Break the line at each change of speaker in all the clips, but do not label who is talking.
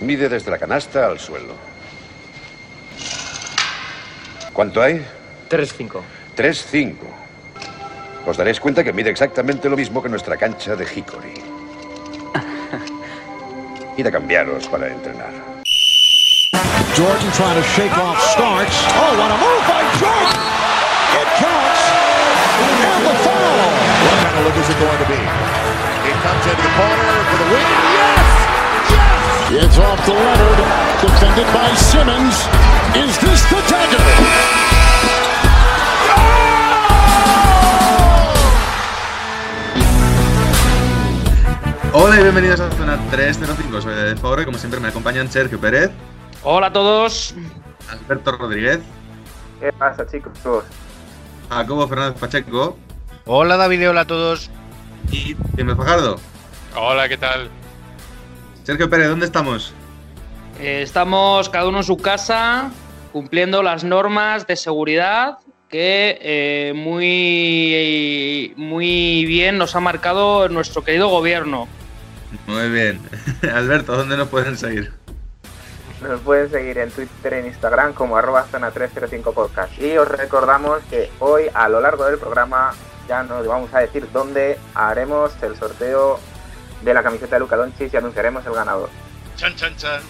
Mide desde la canasta al suelo. ¿Cuánto hay?
3-5.
3-5. Os daréis cuenta que mide exactamente lo mismo que nuestra cancha de Hickory. Id a cambiaros para entrenar.
Jordan trying to shake off starts. Oh, what a move by Jordan! It counts. And the foul.
What kind of look is it going to be? It comes into the corner for the win. Yes!
It's off to Leonard. Defended by Simmons. Is this the dagger?
Hola y bienvenidos a Zona 305, soy de Favre, como siempre me acompañan Sergio Pérez,
Hola a todos.
Alberto Rodríguez,
¿Qué pasa, chicos?
Jacobo Fernández Pacheco
Hola David, hola a todos.
y Jaime Fajardo.
Hola, ¿qué tal?
Sergio Pérez, ¿dónde estamos?
Eh, estamos cada uno en su casa cumpliendo las normas de seguridad que eh, muy, muy bien nos ha marcado nuestro querido gobierno.
Muy bien. Alberto, ¿dónde nos pueden seguir?
Nos pueden seguir en Twitter e Instagram como arroba zona 305 podcast. Y os recordamos que hoy, a lo largo del programa, ya nos vamos a decir dónde haremos el sorteo de la camiseta de Luca Doncic y anunciaremos el ganador.
Chan, chan, chan.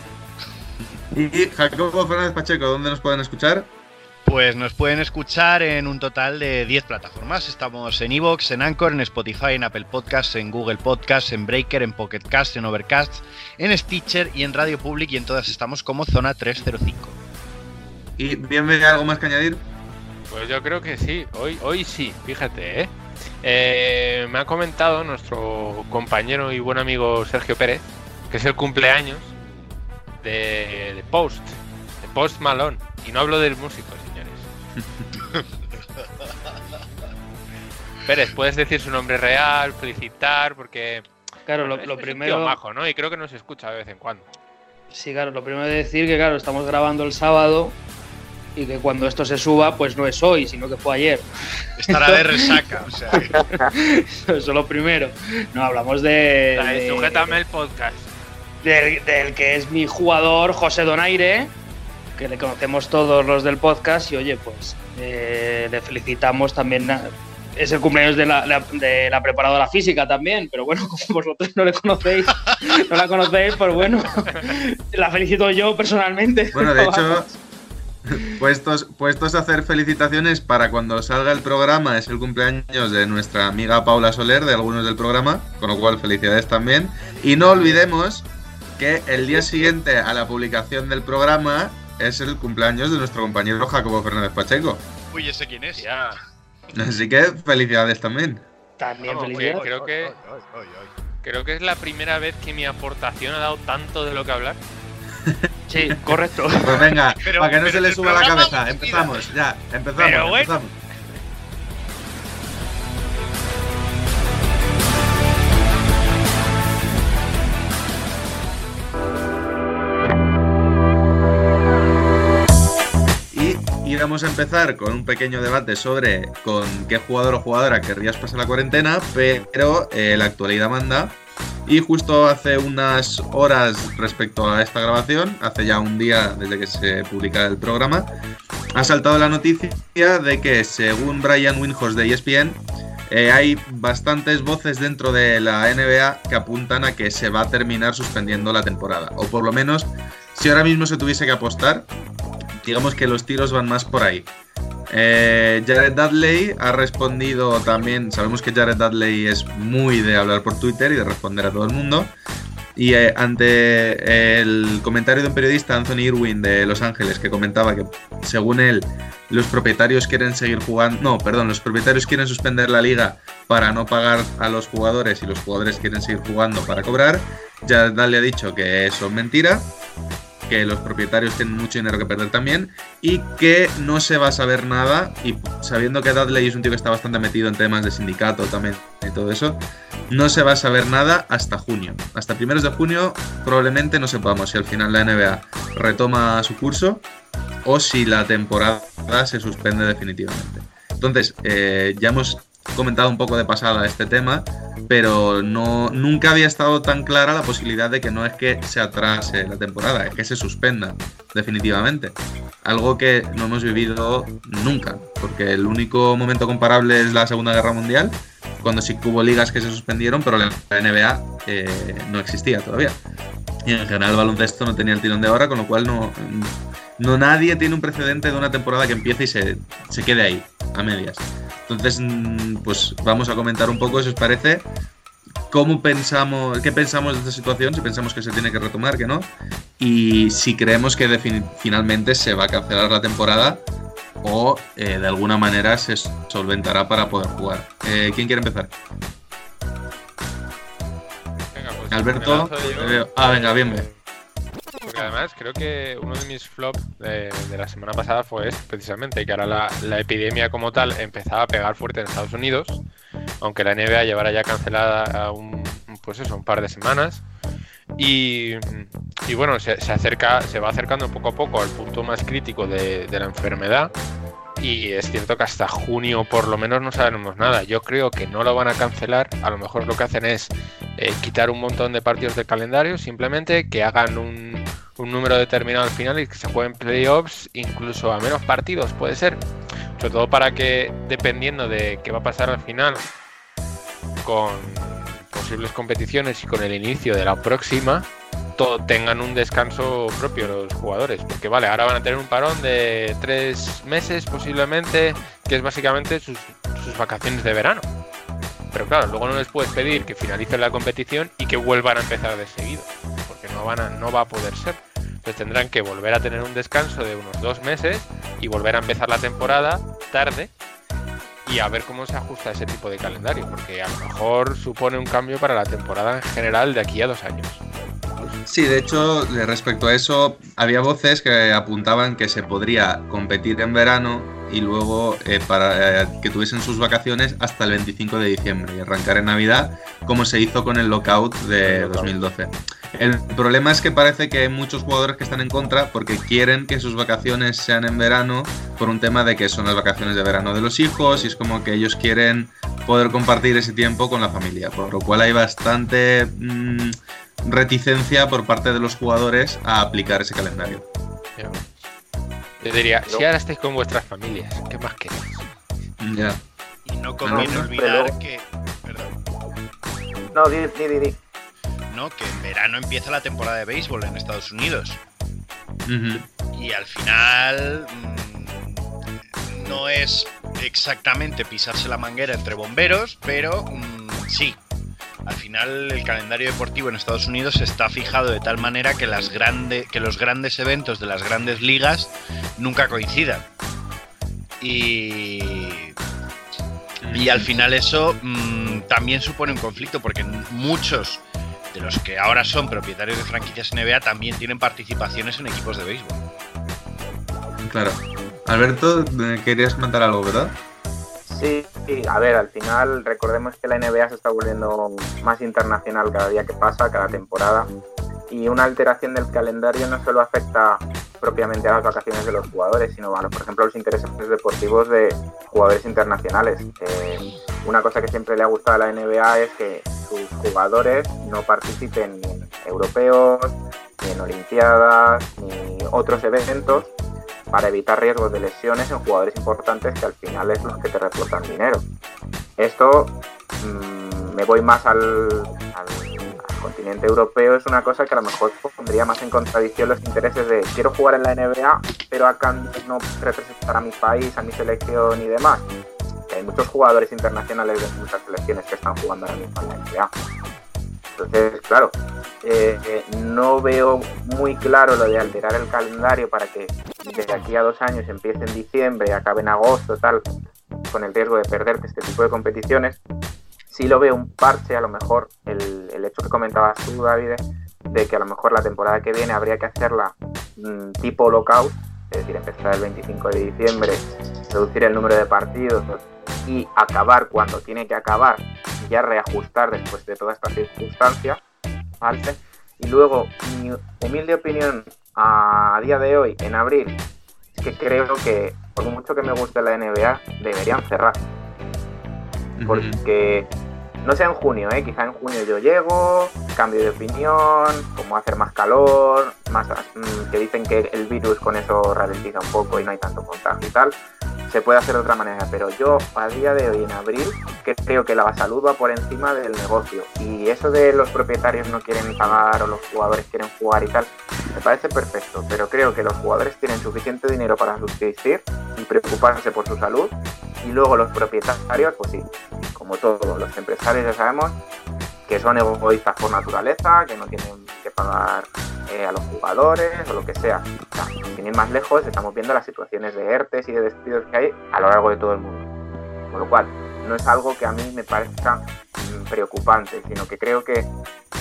Y Jacobo Fernández Pacheco, ¿dónde nos pueden escuchar?
Pues nos pueden escuchar en un total de 10 plataformas. Estamos en Evox, en Anchor, en Spotify, en Apple Podcasts, en Google Podcasts, en Breaker, en Pocket Cast, en Overcast, en Stitcher y en Radio Public y en todas estamos como Zona 305.
Y bienvenido, ¿algo más que añadir?
Pues yo creo que sí, hoy, hoy sí, fíjate, ¿eh? Eh, Me ha comentado nuestro compañero y buen amigo Sergio Pérez que es el cumpleaños de, de Post, de Post Malone. Y no hablo del músico, señores. Pérez, puedes decir su nombre real, felicitar, porque
Claro, lo,
es- es un
primero.
tío majo, ¿no? Y creo que nos escucha de vez en cuando.
Sí, claro, lo primero de decir que claro, estamos grabando el sábado y que cuando esto se suba, pues no es hoy, sino que fue ayer.
Estará de resaca, o sea.
Eso es lo primero. No, hablamos de.
Dale,
de-
Sujétame el podcast.
del, del que es mi jugador José Donaire, que le conocemos todos los del podcast, y oye, pues eh, le felicitamos también. a- es el cumpleaños de la, la- de la preparadora física también, pero bueno, como vosotros no le conocéis, no la conocéis, pues bueno, la felicito yo personalmente.
Bueno, de hecho. puestos, puestos a hacer felicitaciones para cuando salga el programa, es el cumpleaños de nuestra amiga Paula Soler, de algunos del programa, con lo cual felicidades también. Y no olvidemos que el día siguiente a la publicación del programa es el cumpleaños de nuestro compañero Jacobo Fernández Pacheco.
Uy, ¿ese quién es?
Ya.
Así que felicidades también.
También
Vamos,
felicidades.
oye, creo que creo que es la primera vez que mi aportación ha dado tanto de lo que hablar.
Sí, correcto.
Pues venga,
Pero-
para que no se le suba la cabeza, empezamos, ya, empezamos,
Pero bueno.
empezamos. Y íbamos a empezar con un pequeño debate sobre con qué jugador o jugadora querrías pasar la cuarentena, pero eh, la actualidad manda. Y justo hace unas horas respecto a esta grabación, hace ya un día desde que se publica el programa, ha saltado la noticia de que según Brian Windhorst de ESPN, eh, hay bastantes voces dentro de la NBA que apuntan a que se va a terminar suspendiendo la temporada. O por lo menos, si ahora mismo se tuviese que apostar, digamos que los tiros van más por ahí. Eh, Jared Dudley ha respondido también, sabemos que Jared Dudley es muy de hablar por Twitter y de responder a todo el mundo. Y eh, ante el comentario de un periodista, Anthony Irwin de Los Ángeles, que comentaba que según él los propietarios quieren seguir jugando, no, perdón, los propietarios quieren suspender la liga para no pagar a los jugadores y los jugadores quieren seguir jugando para cobrar, Jared Dudley ha dicho que eso es mentira, que los propietarios tienen mucho dinero que perder también y que no se va a saber nada y sabiendo que Dudley es un tío que está bastante metido en temas de sindicato también y todo eso, no se va a saber nada hasta junio. Hasta primeros de junio probablemente no sepamos si al final la NBA retoma su curso o si la temporada se suspende definitivamente. Entonces, eh, ya hemos he comentado un poco de pasada este tema, pero no, nunca había estado tan clara la posibilidad de que no es que se atrase la temporada, es que se suspenda definitivamente. Algo que no hemos vivido nunca, porque el único momento comparable es la Segunda Guerra Mundial, cuando sí hubo ligas que se suspendieron, pero la NBA eh, no existía todavía. Y en general el baloncesto no tenía el tirón de ahora, con lo cual no, no nadie tiene un precedente de una temporada que empiece y se, se quede ahí, a medias. Entonces, mm, pues vamos a comentar un poco, si os parece, cómo pensamos, qué pensamos de esta situación, si pensamos que se tiene que retomar, que no, y si creemos que finalmente se va a cancelar la temporada o eh, de alguna manera se solventará para poder jugar. Eh, ¿Quién quiere empezar?
Venga, pues
Alberto. ah, venga, bien, bien.
Además creo que uno de mis flops de, la semana pasada fue precisamente que ahora la, epidemia como tal empezaba a pegar fuerte en Estados Unidos, aunque la NBA llevara ya cancelada un, pues eso, un par de semanas. Y, y bueno, se, se acerca, se va acercando poco a poco al punto más crítico de, de la enfermedad. Y es cierto que hasta junio por lo menos no sabemos nada. Yo creo que no lo van a cancelar. A lo mejor lo que hacen es eh, quitar un montón de partidos del calendario, simplemente que hagan un, un número determinado al final y que se jueguen playoffs, incluso a menos partidos, puede ser. Sobre todo para que, dependiendo de qué va a pasar al final con posibles competiciones y con el inicio de la próxima, to- tengan un descanso propio los jugadores. Porque vale, ahora van a tener un parón de tres meses posiblemente, que es básicamente sus, sus vacaciones de verano. Pero claro, luego no les puedes pedir que finalicen la competición y que vuelvan a empezar de seguido, no, van a, no va a poder ser. Entonces tendrán que volver a tener un descanso de unos dos meses y volver a empezar la temporada tarde y a ver cómo se ajusta ese tipo de calendario, porque a lo mejor supone un cambio para la temporada en general de aquí a dos años.
Sí, de hecho, respecto a eso, había voces que apuntaban que se podría competir en verano y luego eh, para eh, que tuviesen sus vacaciones hasta el 25 de diciembre y arrancar en Navidad, como se hizo con el lockout de 2012. El problema es que parece que hay muchos jugadores que están en contra porque quieren que sus vacaciones sean en verano por un tema de que son las vacaciones de verano de los hijos y es como que ellos quieren poder compartir ese tiempo con la familia, por lo cual hay bastante mm, reticencia por parte de los jugadores a aplicar ese calendario.
Yo diría, si ahora estáis con vuestras familias, ¿qué más queréis?
Ya.
Y no conviene
No,
olvidar
pero-
que. Perdón.
No, di, di, di.
No, que en verano empieza la temporada de béisbol en Estados Unidos. Y al final. mm, no es exactamente pisarse la manguera entre bomberos, pero mm, sí. Al final el calendario deportivo en Estados Unidos está fijado de tal manera que, los grandes eventos de las grandes ligas nunca coincidan. Y, y al final eso mm, también supone un conflicto porque muchos de los que ahora son propietarios de franquicias NBA también tienen participaciones en equipos de béisbol.
Claro. Alberto, eh, querías comentar algo, ¿verdad?
Sí, sí, a ver, al final recordemos que la NBA se está volviendo más internacional cada día que pasa, cada temporada, y una alteración del calendario no solo afecta propiamente a las vacaciones de los jugadores, sino, a, por ejemplo, a los intereses deportivos de jugadores internacionales. Una cosa que siempre le ha gustado a la NBA es que sus jugadores no participen ni en europeos, ni en olimpiadas, ni otros eventos para evitar riesgos de lesiones en jugadores importantes que al final es los que te reportan dinero. Esto mmm, me voy más al, continente europeo, es una cosa que a lo mejor pondría más en contradicción los intereses de quiero jugar en la NBA, pero acá no representar a mi país, a mi selección y demás. Hay muchos jugadores internacionales de muchas selecciones que están jugando en la NBA. Entonces, claro, eh, eh, no veo muy claro lo de alterar el calendario para que desde aquí a dos años empiece en diciembre acabe en agosto, tal, con el riesgo de perderte este tipo de competiciones. Sí lo veo un parche, a lo mejor, el, hecho que comentabas tú, David, de que a lo mejor la temporada que viene habría que hacerla mmm, tipo lockout, es decir, empezar el 25 de diciembre, reducir el número de partidos y acabar cuando tiene que acabar y ya reajustar después de toda esta circunstancia, ¿vale? Y luego, mi humilde opinión a día de hoy, en abril, es que creo que, por mucho que me guste la NBA, deberían cerrar. porque no sea en junio, ¿eh? quizá en junio yo llego, cambio de opinión, como hacer más calor, más mm, que dicen que el virus con eso ralentiza un poco y no hay tanto contagio y tal, se puede hacer de otra manera, pero yo a día de hoy en abril creo que la salud va por encima del negocio y eso de los propietarios no quieren pagar o los jugadores quieren jugar y tal, me parece perfecto, pero creo que los jugadores tienen suficiente dinero para subsistir y preocuparse por su salud y luego los propietarios, pues sí, como todos los empresarios ya sabemos que son egoístas por naturaleza, que no tienen que pagar eh, a los jugadores o lo que sea. O sea, sin ir más lejos, estamos viendo las situaciones de ERTES y de despidos que hay a lo largo de todo el mundo. Con lo cual, no es algo que a mí me parezca mm, preocupante, sino que creo que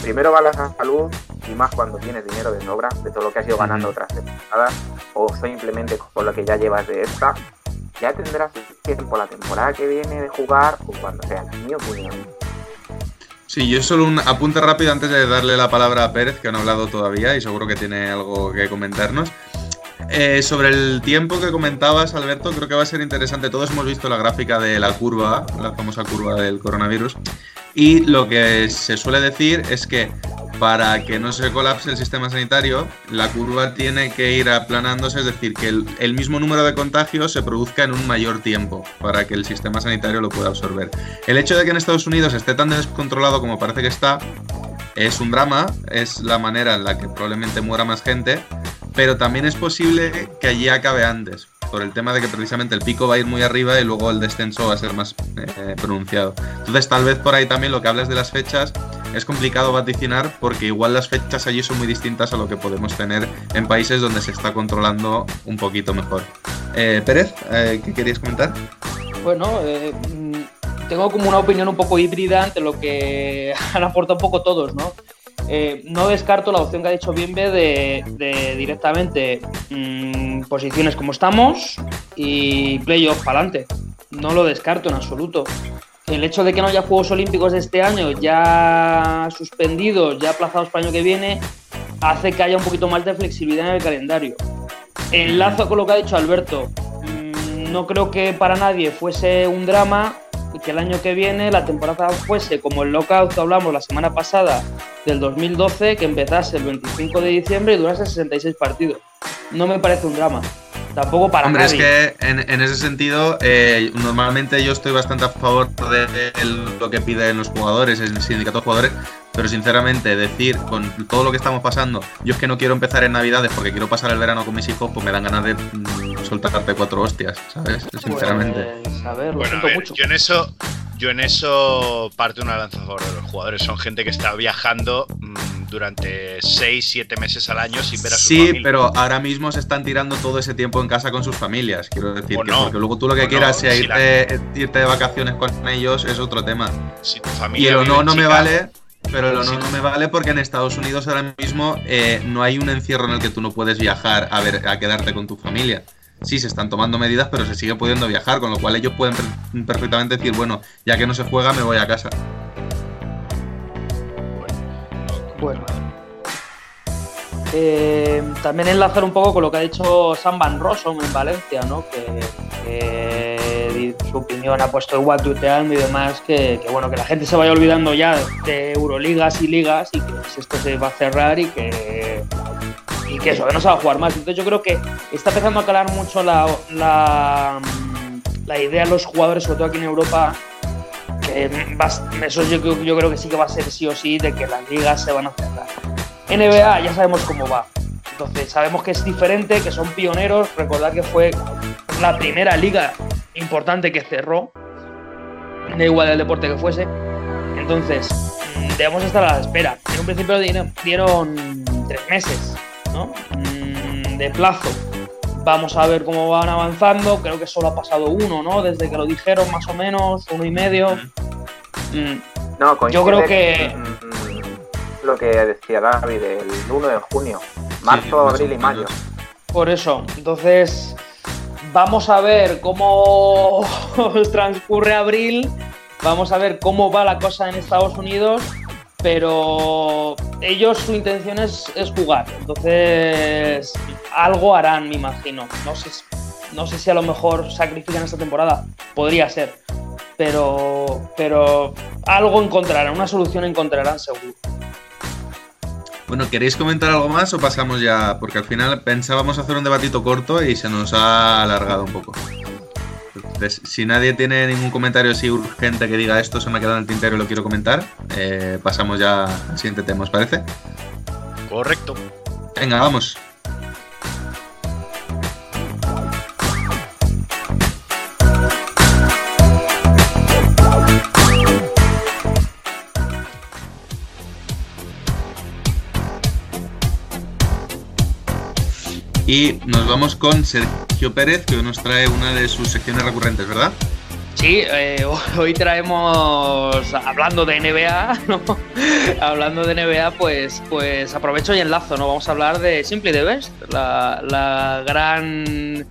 primero va la salud y más cuando tienes dinero de sobra de todo lo que has ido ganando otras temporadas o simplemente con lo que ya llevas de esta, ya tendrás tiempo la temporada que viene de jugar o cuando sea, mi opinión.
Sí, yo solo un apunte rápido antes de darle la palabra a Pérez, que no ha hablado todavía y seguro que tiene algo que comentarnos. Eh, sobre el tiempo que comentabas, Alberto, creo que va a ser interesante. Todos hemos visto la gráfica de la curva, la famosa curva del coronavirus. Y lo que se suele decir es que para que no se colapse el sistema sanitario, la curva tiene que ir aplanándose, es decir, que el, mismo número de contagios se produzca en un mayor tiempo para que el sistema sanitario lo pueda absorber. El hecho de que en Estados Unidos esté tan descontrolado como parece que está, es un drama, es la manera en la que probablemente muera más gente, pero también es posible que allí acabe antes por el tema de que precisamente el pico va a ir muy arriba y luego el descenso va a ser más eh, pronunciado. Entonces tal vez por ahí también lo que hablas de las fechas es complicado vaticinar porque igual las fechas allí son muy distintas a lo que podemos tener en países donde se está controlando un poquito mejor. Eh, Pérez, eh, ¿qué querías comentar?
Bueno, mm, tengo como una opinión un poco híbrida ante lo que han aportado un poco todos, ¿no? Eh, no descarto la opción que ha dicho Bienve de, directamente mm, posiciones como estamos y playoff para adelante. No lo descarto en absoluto. El hecho de que no haya Juegos Olímpicos de este año ya suspendidos, ya aplazados para el año que viene, hace que haya un poquito más de flexibilidad en el calendario. Enlazo con lo que ha dicho Alberto. Mm, no creo que para nadie fuese un drama y que el año que viene la temporada fuese como el lockout que hablamos la semana pasada del 2012, que empezase el 25 de diciembre y durase 66 partidos. No me parece un drama. Tampoco para
Hombre, es que en, ese sentido, eh, normalmente yo estoy bastante a favor de, lo que piden los jugadores, el sindicato de jugadores, pero sinceramente decir con todo lo que estamos pasando, yo es que no quiero empezar en Navidades porque quiero pasar el verano con mis hijos, pues me dan ganas de mm, soltarte cuatro hostias, ¿sabes? Sinceramente.
Pues, a ver,
bueno, mucho. Yo en eso, yo en eso parte una lanza a favor de los jugadores. Son gente que está viajando mm, durante 6, 7 meses al año sin ver a su
sí, Sí, pero ahora mismo se están tirando todo ese tiempo en casa con sus familias. Quiero decir, que porque luego tú lo que quieras sea irte, irte, de vacaciones con ellos es otro tema.
Si tu familia
y el no no me vale. Pero el no, no me vale porque en Estados Unidos ahora mismo eh, no hay un encierro en el que tú no puedes viajar a ver a quedarte con tu familia sí se están tomando medidas, pero se sigue pudiendo viajar, con lo cual ellos pueden perfectamente decir, bueno, ya que no se juega, me voy a casa.
Bueno. Eh, también enlazar un poco con lo que ha dicho Sam Van Rossum en Valencia, ¿no? Que, su opinión ha puesto el what tuteando y demás, que, bueno, que la gente se vaya olvidando ya de Euroligas y ligas y que esto se va a cerrar y que y que eso, que no se va a jugar más. Entonces yo creo que está empezando a calar mucho la, la, la idea de los jugadores, sobre todo aquí en Europa, eso yo, yo, creo que sí que va a ser sí o sí de que las ligas se van a cerrar. NBA ya sabemos cómo va. Entonces sabemos que es diferente, que son pioneros. Recordad que fue la primera liga importante que cerró, da igual el deporte que fuese. Entonces, debemos estar a la espera. En un principio dieron, tres meses mm, de plazo. Vamos a ver cómo van avanzando. Creo que solo ha pasado uno, ¿no? Desde que lo dijeron, más o menos, uno y medio.
Mm. No,
Yo creo que.
Lo que decía David, el 1 de junio. Marzo, abril y mayo.
Por eso. Entonces. Vamos a ver cómo transcurre abril. Vamos a ver cómo va la cosa en Estados Unidos pero ellos su intención es, jugar, entonces algo harán, me imagino. No sé, no sé si a lo mejor sacrifican esta temporada, podría ser, pero, pero algo encontrarán, una solución encontrarán seguro.
Bueno, ¿queréis comentar algo más o pasamos ya? Porque al final pensábamos hacer un debatito corto y se nos ha alargado un poco. Entonces, si nadie tiene ningún comentario así urgente que diga esto se me ha quedado en el tintero y lo quiero comentar, eh, pasamos ya al siguiente tema, ¿os parece?
Correcto.
Venga, vamos. Y nos vamos con Sergio Pérez, que nos trae una de sus secciones recurrentes, ¿verdad?
Sí, eh, hoy traemos, hablando de NBA, ¿no? hablando de NBA, pues, pues aprovecho y enlazo, ¿no? Vamos a hablar de Simply the Best, la, la gran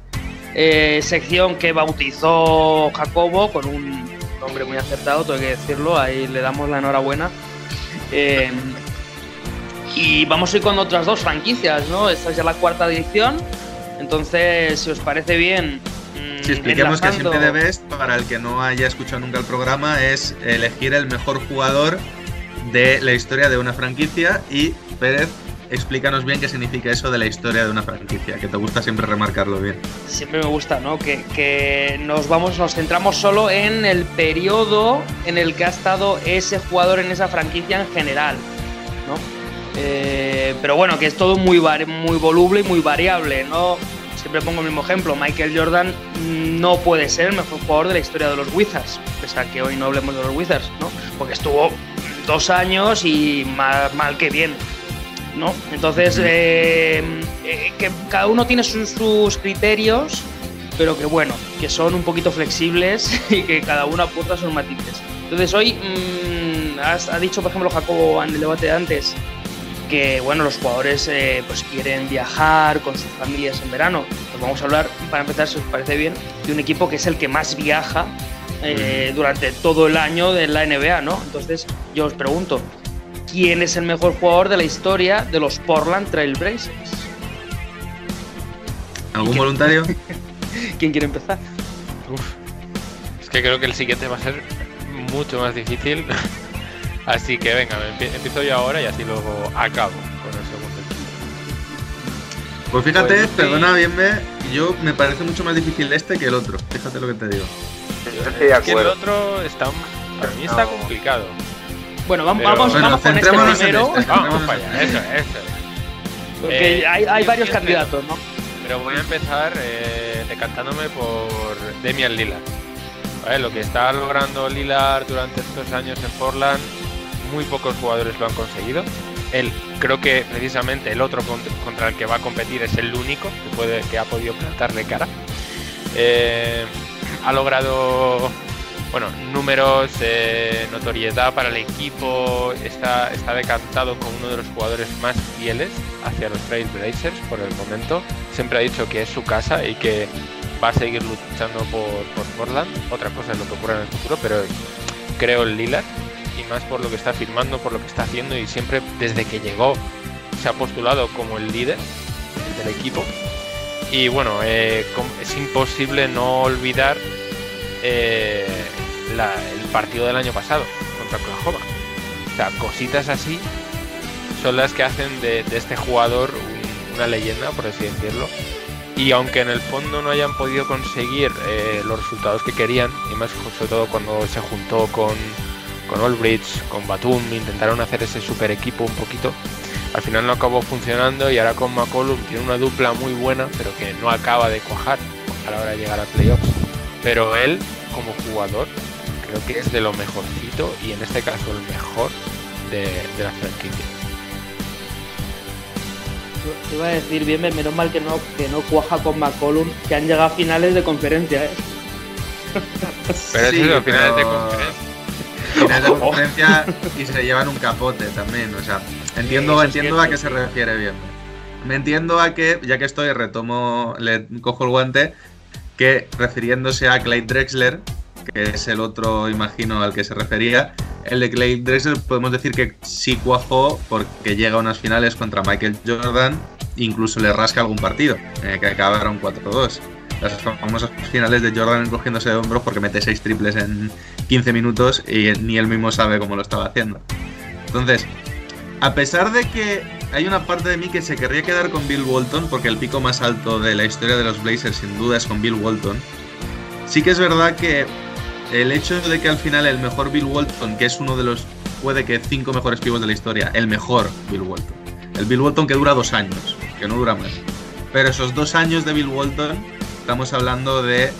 eh, sección que bautizó Jacobo con un nombre muy acertado, tengo que decirlo, ahí le damos la enhorabuena. Eh, y vamos a ir con otras dos franquicias, ¿no? Esta es ya la cuarta edición. Entonces, si os parece bien. mm,
Si expliquemos que siempre Best, para el que no haya escuchado nunca el programa, es elegir el mejor jugador de la historia de una franquicia. Y Pérez, explícanos bien qué significa eso de la historia de una franquicia, que te gusta siempre remarcarlo bien.
siempre me gusta, ¿no? Que, que nos vamos, nos centramos solo en el periodo en el que ha estado ese jugador en esa franquicia en general, ¿no? Eh, pero bueno, que es todo muy, muy voluble y muy variable, ¿no? Siempre pongo el mismo ejemplo, Michael Jordan no puede ser el mejor jugador de la historia de los Wizards, pese a que hoy no hablemos de los Wizards, ¿no? Porque estuvo dos años y mal, mal que bien, ¿no? Entonces, eh, eh, que cada uno tiene sus, sus criterios, pero que bueno, que son un poquito flexibles y que cada uno aporta sus matices. Entonces, hoy mm, has, ha dicho, por ejemplo, Jacobo en el debate de antes, que bueno, los jugadores eh, pues quieren viajar con sus familias en verano. Pues vamos a hablar, para empezar, si os parece bien, de un equipo que es el que más viaja eh, durante todo el año de la NBA, ¿no? Entonces, yo os pregunto, ¿quién es el mejor jugador de la historia de los Portland Trail Blazers?
¿Algún voluntario?
¿Quién quiere empezar?
Uf. Es que creo que el siguiente va a ser mucho más difícil. Así que venga, empiezo yo ahora y así luego acabo con el segundo equipo.
Pues fíjate,
Pues
perdona, bien me, yo me parece mucho más difícil este que el otro. Fíjate lo que te digo.
Yo estoy
Es que el otro está, para mí está
No.
complicado.
Bueno, vamos,
Pero-
vamos,
Bueno,
vamos con este primero,
este.
Vamos para allá, eso, eso.
porque
Eh,
hay, varios candidatos, ¿no?
Pero voy a empezar eh, decantándome por Demian Lillard. ¿Vale? Lo que está logrando Lillard durante estos años en Portland, muy pocos jugadores lo han conseguido. Él, creo que precisamente el otro cont- contra el que va a competir es el único que, puede, que ha podido plantarle cara. Eh, ha logrado bueno, números, eh, notoriedad para el equipo, está, está decantado como uno de los jugadores más fieles hacia los Trail Blazers por el momento. Siempre ha dicho que es su casa y que va a seguir luchando por, por Portland. Otra cosa es lo que ocurra en el futuro, pero creo en Lillard y más por lo que está firmando, por lo que está haciendo y siempre desde que llegó se ha postulado como el líder del equipo. Y bueno, eh, es imposible no olvidar eh, el partido del año pasado contra Oklahoma. O sea, cositas así son las que hacen de, este jugador un- una leyenda, por así decirlo. Y aunque en el fondo no hayan podido conseguir eh, los resultados que querían, y más sobre todo cuando se juntó con, con Olbridge, con Batum, intentaron hacer ese super equipo un poquito, al final no acabó funcionando y ahora con McCollum tiene una dupla muy buena, pero que no acaba de cuajar a la hora de llegar a playoffs. Pero él, como jugador, creo que es de lo mejorcito y en este caso el mejor de, de la franquicia.
Te iba a decir bien, menos mal que no, que no cuaja con McCollum, que han llegado a finales de conferencia, ¿eh?
Pero
Sí,
eso es al final de conferencia.
Final de conferencia y se llevan un capote también. O sea, entiendo, entiendo a qué se refiere bien. Me entiendo a que, ya que estoy, retomo, le cojo el guante, que refiriéndose a Clyde Drexler, que es el otro, imagino, al que se refería, el de Clyde Drexler podemos decir que sí cuajó porque llega a unas finales contra Michael Jordan, incluso le rasca algún partido, eh, que acabaron 4-2. Las famosas finales de Jordan cogiéndose de hombros porque mete seis triples en 15 minutos y ni él mismo sabe cómo lo estaba haciendo. Entonces, a pesar de que hay una parte de mí que se querría quedar con Bill Walton, porque el pico más alto de la historia de los Blazers sin duda es con Bill Walton, sí que es verdad que el hecho de que al final el mejor Bill Walton, que es uno de los, puede que cinco mejores pibos de la historia, el mejor Bill Walton, el Bill Walton que dura dos años, que no dura más, pero esos dos años de Bill Walton, estamos hablando de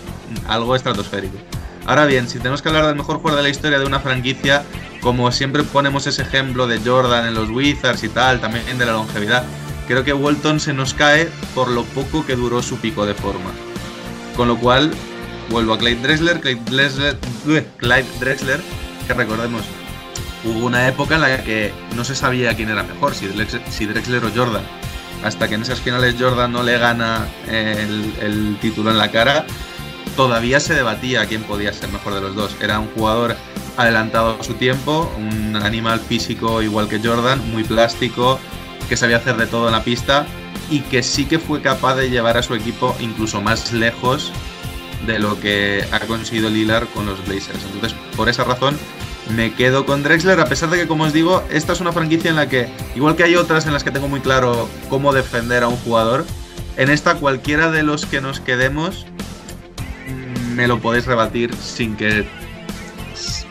algo estratosférico. Ahora bien, si tenemos que hablar del mejor jugador de la historia de una franquicia, como siempre ponemos ese ejemplo de Jordan en los Wizards y tal, también de la longevidad, creo que Walton se nos cae por lo poco que duró su pico de forma. Con lo cual, vuelvo a Clyde Drexler, Clyde Drexler, que recordemos, hubo una época en la que no se sabía quién era mejor, si Drexler, o Jordan. Hasta que en esas finales Jordan no le gana el, el título en la cara, todavía se debatía quién podía ser mejor de los dos. Era un jugador adelantado a su tiempo, un animal físico igual que Jordan, muy plástico, que sabía hacer de todo en la pista y que sí que fue capaz de llevar a su equipo incluso más lejos de lo que ha conseguido Lillard con los Blazers. Entonces, por esa razón, me quedo con Drexler, a pesar de que, como os digo, esta es una franquicia en la que, igual que hay otras en las que tengo muy claro cómo defender a un jugador, en esta cualquiera de los que nos quedemos me lo podéis rebatir sin que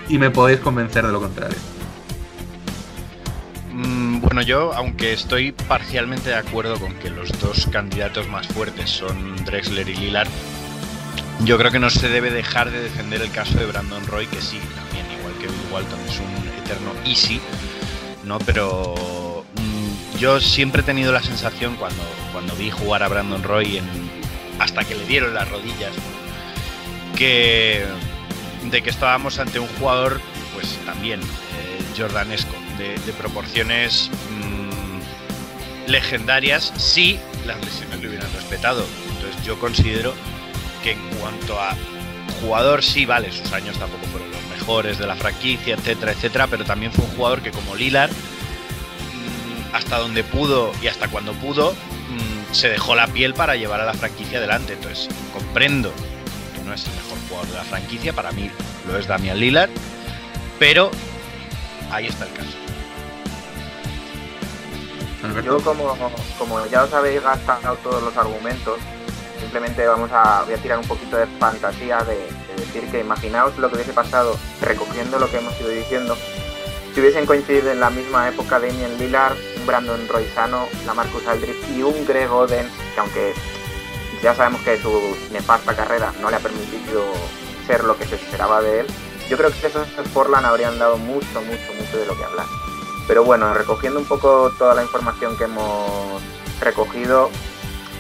y me podéis convencer de lo contrario.
Mm, bueno, yo, aunque estoy parcialmente de acuerdo con que los dos candidatos más fuertes son Drexler y Lillard, yo creo que no se debe dejar de defender el caso de Brandon Roy, que sí, Walton, es un eterno easy, ¿no? Pero mm, yo siempre he tenido la sensación cuando, cuando vi jugar a Brandon Roy hasta que le dieron las rodillas, que de que estábamos ante un jugador, pues también eh, jordanesco, de, proporciones mm, legendarias, si las lesiones le hubieran respetado. Entonces yo considero que en cuanto a jugador, sí, vale, sus años tampoco fueron mejores de la franquicia, etcétera, etcétera, pero también fue un jugador que como Lilar, mm, hasta donde pudo y hasta cuando pudo, mm, se dejó la piel para llevar a la franquicia adelante. Entonces comprendo no es el mejor jugador de la franquicia, para mí lo es Damian Lillard, pero ahí está el caso.
Yo como, como ya os habéis gastado todos los argumentos, simplemente vamos a, voy a tirar un poquito de fantasía de, decir que imaginaos lo que hubiese pasado recogiendo lo que hemos ido diciendo si hubiesen coincidido en la misma época Damian Lillard, un Brandon Roysano, la Marcus Aldridge y un Greg Oden, que aunque ya sabemos que su nefasta carrera no le ha permitido ser lo que se esperaba de él. Yo creo que esos Portland habrían dado mucho, mucho, mucho de lo que hablar. Pero bueno, recogiendo un poco toda la información que hemos recogido,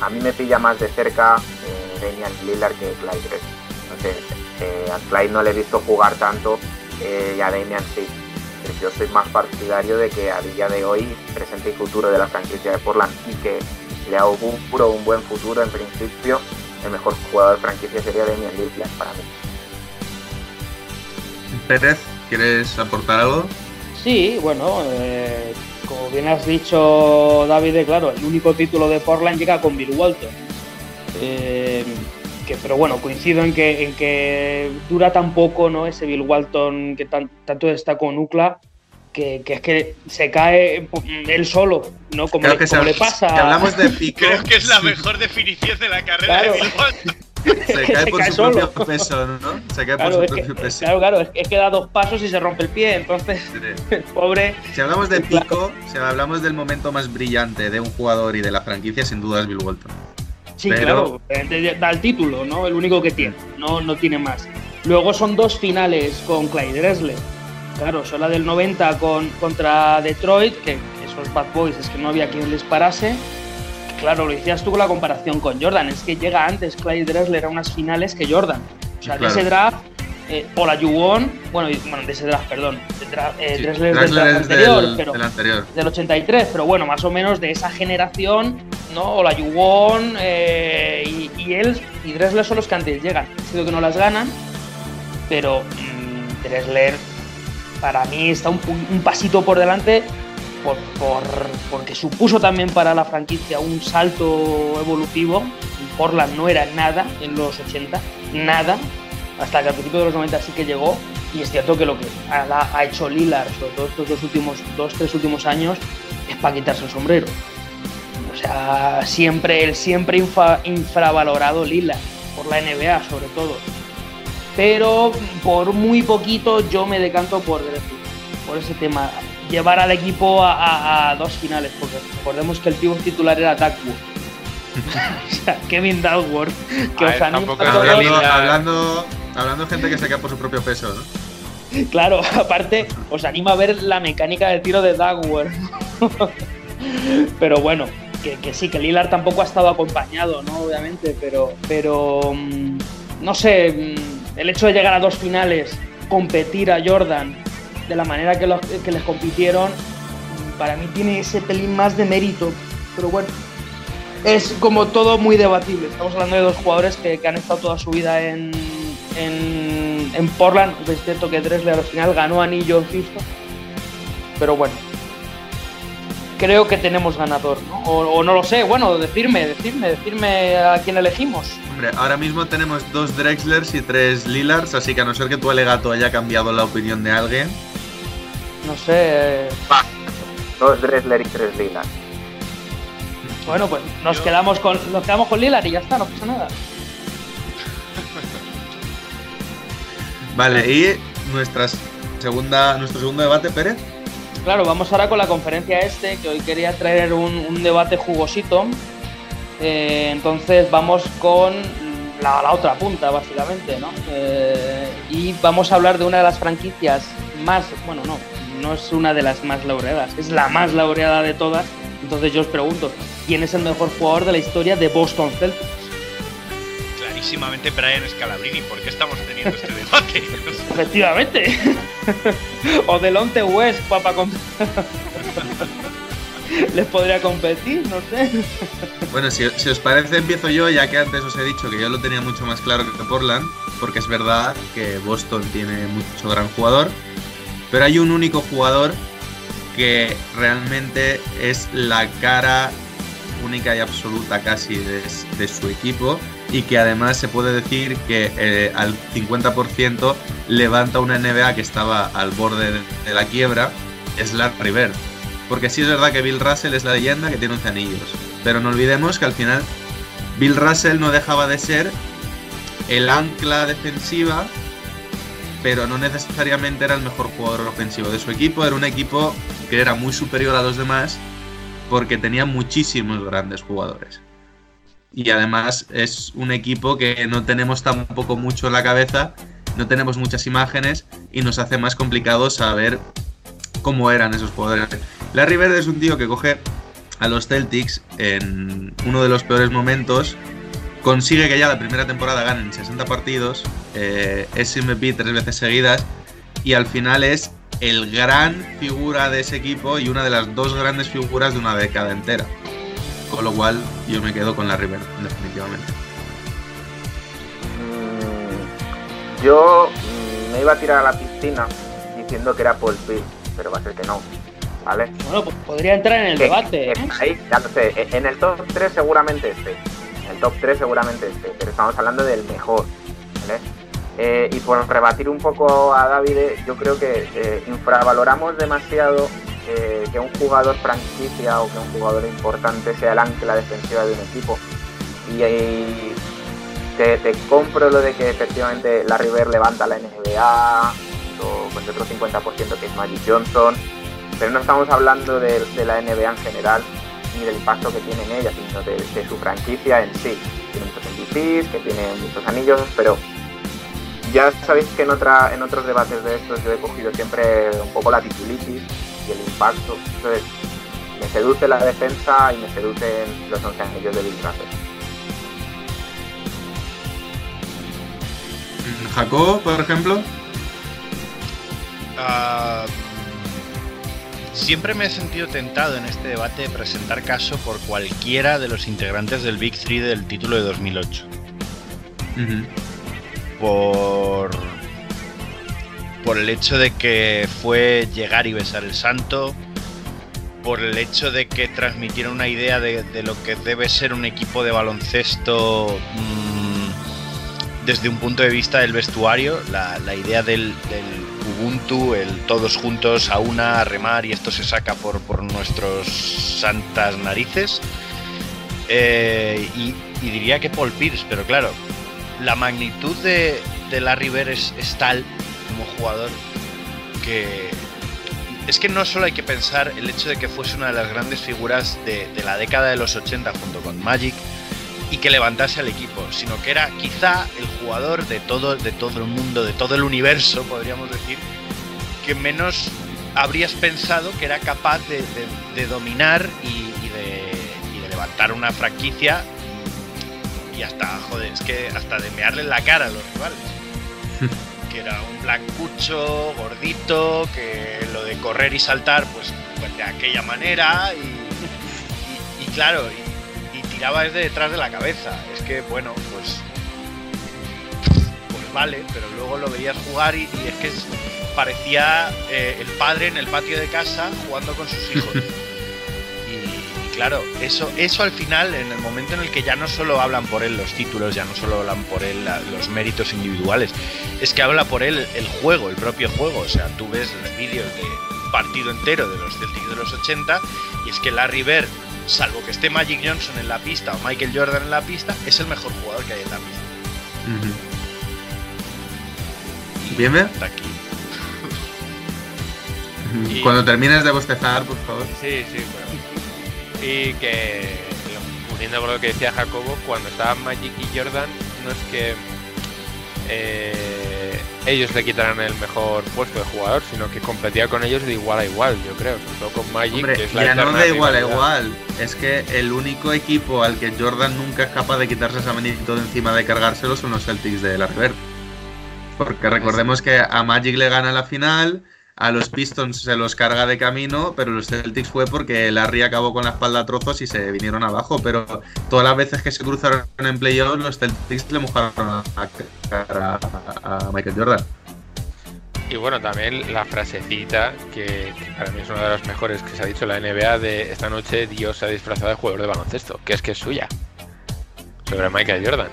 a mí me pilla más de cerca eh, Damian Lillard que Clyde eh, a Clyde no le he visto jugar tanto eh, y a Damian sí. Yo soy más partidario de que a día de hoy, presente y futuro de la franquicia de Portland y que le auguro un buen futuro en principio, el mejor jugador de franquicia sería Damian Lillard para mí.
Pérez, ¿quieres aportar algo?
Sí, bueno, eh, como bien has dicho David, claro, el único título de Portland llega con Bill Walton. Eh, que, pero bueno, coincido en que, en que dura tan poco ¿no? ese Bill Walton que tanto está con Ucla que, es que se cae él solo, ¿no? Como, le, como le pasa.
hablamos de pico.
Creo que es la mejor definición de la carrera de Bill
Se cae por su propio peso, ¿no? Se cae por su propio peso.
Claro, claro, es que, da dos pasos y se rompe el pie, entonces, pobre.
Si hablamos de pico, si hablamos del momento más brillante de un jugador y de la franquicia, sin duda es Bill Walton.
Sí, claro, da el título, ¿no? El único que tiene, no, no tiene más. Luego son dos finales con Clyde Dressler Claro, son la del 90 con, contra Detroit, que esos Bad Boys es que no había quien les parase. Claro, lo decías tú con la comparación con Jordan, es que llega antes Clyde Dressler a unas finales que Jordan. O sea, de ese draft, eh, o la Yuwon, bueno, bueno, de ese draft, perdón, eh, Dressler, del draft anterior, pero
del anterior,
del 83, pero bueno, más o menos de esa generación, ¿no? O la Yuwon eh, y, él y Dressler son los que antes llegan. Sido que no las ganan, pero mmm, Dressler para mí está un, pasito por delante por, por- porque supuso también para la franquicia un salto evolutivo. Portland no era nada en los 80, nada, hasta que al principio de los 90 sí que llegó. Y es cierto que lo que ha, ha hecho Lillard, sobre todo estos dos últimos, dos, tres últimos años, es para quitarse el sombrero. O sea, siempre, el siempre infa- infravalorado Lillard, por la NBA sobre todo. Pero por muy poquito yo me decanto por por ese tema. Llevar al equipo a, a- a dos finales, porque recordemos que el pívot titular era Duckworth. o sea, Kevin Duckworth, que
A
os
ver,
anima
tampoco
a
es
todos.
que
Hablando, hablando, hablando de gente que se queda por su propio peso, ¿no?
Claro, aparte, os anima a ver la mecánica de tiro de Duckworth. pero bueno, que, sí, que Lillard tampoco ha estado acompañado, ¿no? Obviamente, pero, pero mm, no sé, mm, el hecho de llegar a dos finales, competir a Jordan de la manera que, los- que les compitieron, para mí tiene ese pelín más de mérito. Pero bueno, es como todo muy debatible. Estamos hablando de dos jugadores que, que han estado toda su vida en, en, en Portland. Es cierto que Drexler al final ganó anillo en. Pero bueno, creo que tenemos ganador, ¿no? O, o no lo sé, bueno, decirme, decirme, decirme a quién elegimos.
Hombre, ahora mismo tenemos dos Drexlers y tres Lillards, así que a no ser que tu alegato haya cambiado la opinión de alguien.
No sé. eh,
Dos Dressler y tres Lillard.
Bueno, pues nos
Yo-
quedamos con nos quedamos con Lillard y ya está, no pasa nada.
Vale, y nuestra segunda, nuestro segundo debate, Pérez.
Claro, vamos ahora con la conferencia este, que hoy quería traer un, un debate jugosito. Eh, entonces vamos con la, la otra punta, básicamente, ¿no? Eh, y vamos a hablar de una de las franquicias más, bueno, no, no es una de las más laureadas, es la más laureada de todas. Entonces yo os pregunto, ¿quién es el mejor jugador de la historia de Boston Celtics?
Clarísimamente Brian Scalabrini, ¿por qué estamos teniendo este debate?
Efectivamente. o Delonte West, papá. Les podría competir, no sé.
Bueno, si, si os parece, empiezo yo, ya que antes os he dicho que yo lo tenía mucho más claro que Portland, porque es verdad que Boston tiene mucho gran jugador, pero hay un único jugador que realmente es la cara única y absoluta casi de, de su equipo y que además se puede decir que eh, al 50% levanta una NBA que estaba al borde de, la quiebra, es Larry Bird. Porque sí es verdad que Bill Russell es la leyenda que tiene 11 anillos, pero no olvidemos que al final Bill Russell no dejaba de ser el ancla defensiva, pero no necesariamente era el mejor jugador ofensivo de su equipo, era un equipo que era muy superior a los demás porque tenía muchísimos grandes jugadores. Y además es un equipo que no tenemos tampoco mucho en la cabeza, no tenemos muchas imágenes y nos hace más complicado saber cómo eran esos jugadores. Larry Bird es un tío que coge a los Celtics en uno de los peores momentos, consigue que ya la primera temporada ganen 60 partidos, eh, es MVP tres veces seguidas y al final es el gran figura de ese equipo y una de las dos grandes figuras de una década entera. Con lo cual yo me quedo con Larry Bird, definitivamente.
Mm, yo mm, me iba a tirar a la piscina diciendo que era Paul Pierce, pero va a ser que no. ¿Vale?
Bueno, pues podría entrar en el
Que-
debate. ¿eh?
Ahí, ya lo sé. En el top 3 seguramente esté. En el top 3 seguramente esté. Pero estamos hablando del mejor. ¿vale? Eh, y por rebatir un poco a David, yo creo que eh, infravaloramos demasiado que un jugador franquicia o que un jugador importante sea el ancla defensiva de un equipo. Y, ahí te, te compro lo de que efectivamente Larry Bird levanta la NBA, o el otro 50% que es Magic Johnson, pero no estamos hablando de, la NBA en general ni del impacto que tiene en ella, sino de, de su franquicia en sí. Tiene muchos MVPs, que tiene muchos anillos, pero ya sabéis que en, otra, en otros debates de estos yo he cogido siempre un poco la titulitis y el impacto. Entonces, me seduce la defensa y me seducen los 11 anillos de Bill Russell.
Jacob, por ejemplo.
Ah, siempre me he sentido tentado en este debate de presentar caso por cualquiera de los integrantes del Big Three del título de 2008.
Ujú.
Por, por el hecho de que fue llegar y besar el santo, por el hecho de que transmitiera una idea de, lo que debe ser un equipo de baloncesto mm, desde un punto de vista del vestuario, la, idea del, Ubuntu, el todos juntos a una, a remar y esto se saca por, nuestros santas narices. Eh, y, diría que Paul Pierce, pero claro, la magnitud de, de Larry es tal como jugador que es que no solo hay que pensar el hecho de que fuese una de las grandes figuras de, la década de los 80 junto con Magic y que levantase al equipo, sino que era quizá el jugador de todo, de todo el mundo, de todo el universo, podríamos decir, que menos habrías pensado que era capaz de, dominar y, y de levantar una franquicia y hasta, joder, es que hasta de mearle en la cara a los rivales. era un blancucho, gordito, que lo de correr y saltar, pues, pues de aquella manera y, claro, y, tiraba desde detrás de la cabeza. Es que, bueno, pues, pues vale, pero luego lo veías jugar y, es que parecía eh, el padre en el patio de casa jugando con sus hijos. Claro, eso, eso al final, en el momento en el que ya no solo hablan por él los títulos, ya no solo hablan por él la- los méritos individuales, es que habla por él el juego, el propio juego. O sea, tú ves los vídeos de partido entero de los Celtics de los 80 y es que Larry Bird, salvo que esté Magic Johnson en la pista o Michael Jordan en la pista, es el mejor jugador que hay en la pista.
Bien, bien.
hasta aquí.
Y-
Cuando termines de bostezar, por favor.
Sí, sí, bueno. Y que, uniendo con lo que decía Jacobo, cuando estaban Magic y Jordan, no es que eh, ellos le quitaran el mejor puesto de jugador, sino que competía con ellos de igual a igual, yo creo. Sobre todo con Magic,
Hombre,
que es la
ya no de igual a igual. Es que el único equipo al que Jordan nunca es capaz de quitarse esa manito de encima de cargárselo son los Celtics de la River. Porque recordemos que a Magic le gana la final, a los Pistons se los carga de camino, pero los Celtics fue porque Larry acabó con la espalda a trozos y se vinieron abajo. Pero todas las veces que se cruzaron en playoffs, los Celtics le mojaron la cara a, a Michael Jordan.
Y bueno, también la frasecita, que, que para mí es una de las mejores que se ha dicho en la NBA de esta noche Dios se ha disfrazado de jugador de baloncesto, que es que es suya, sobre Michael Jordan.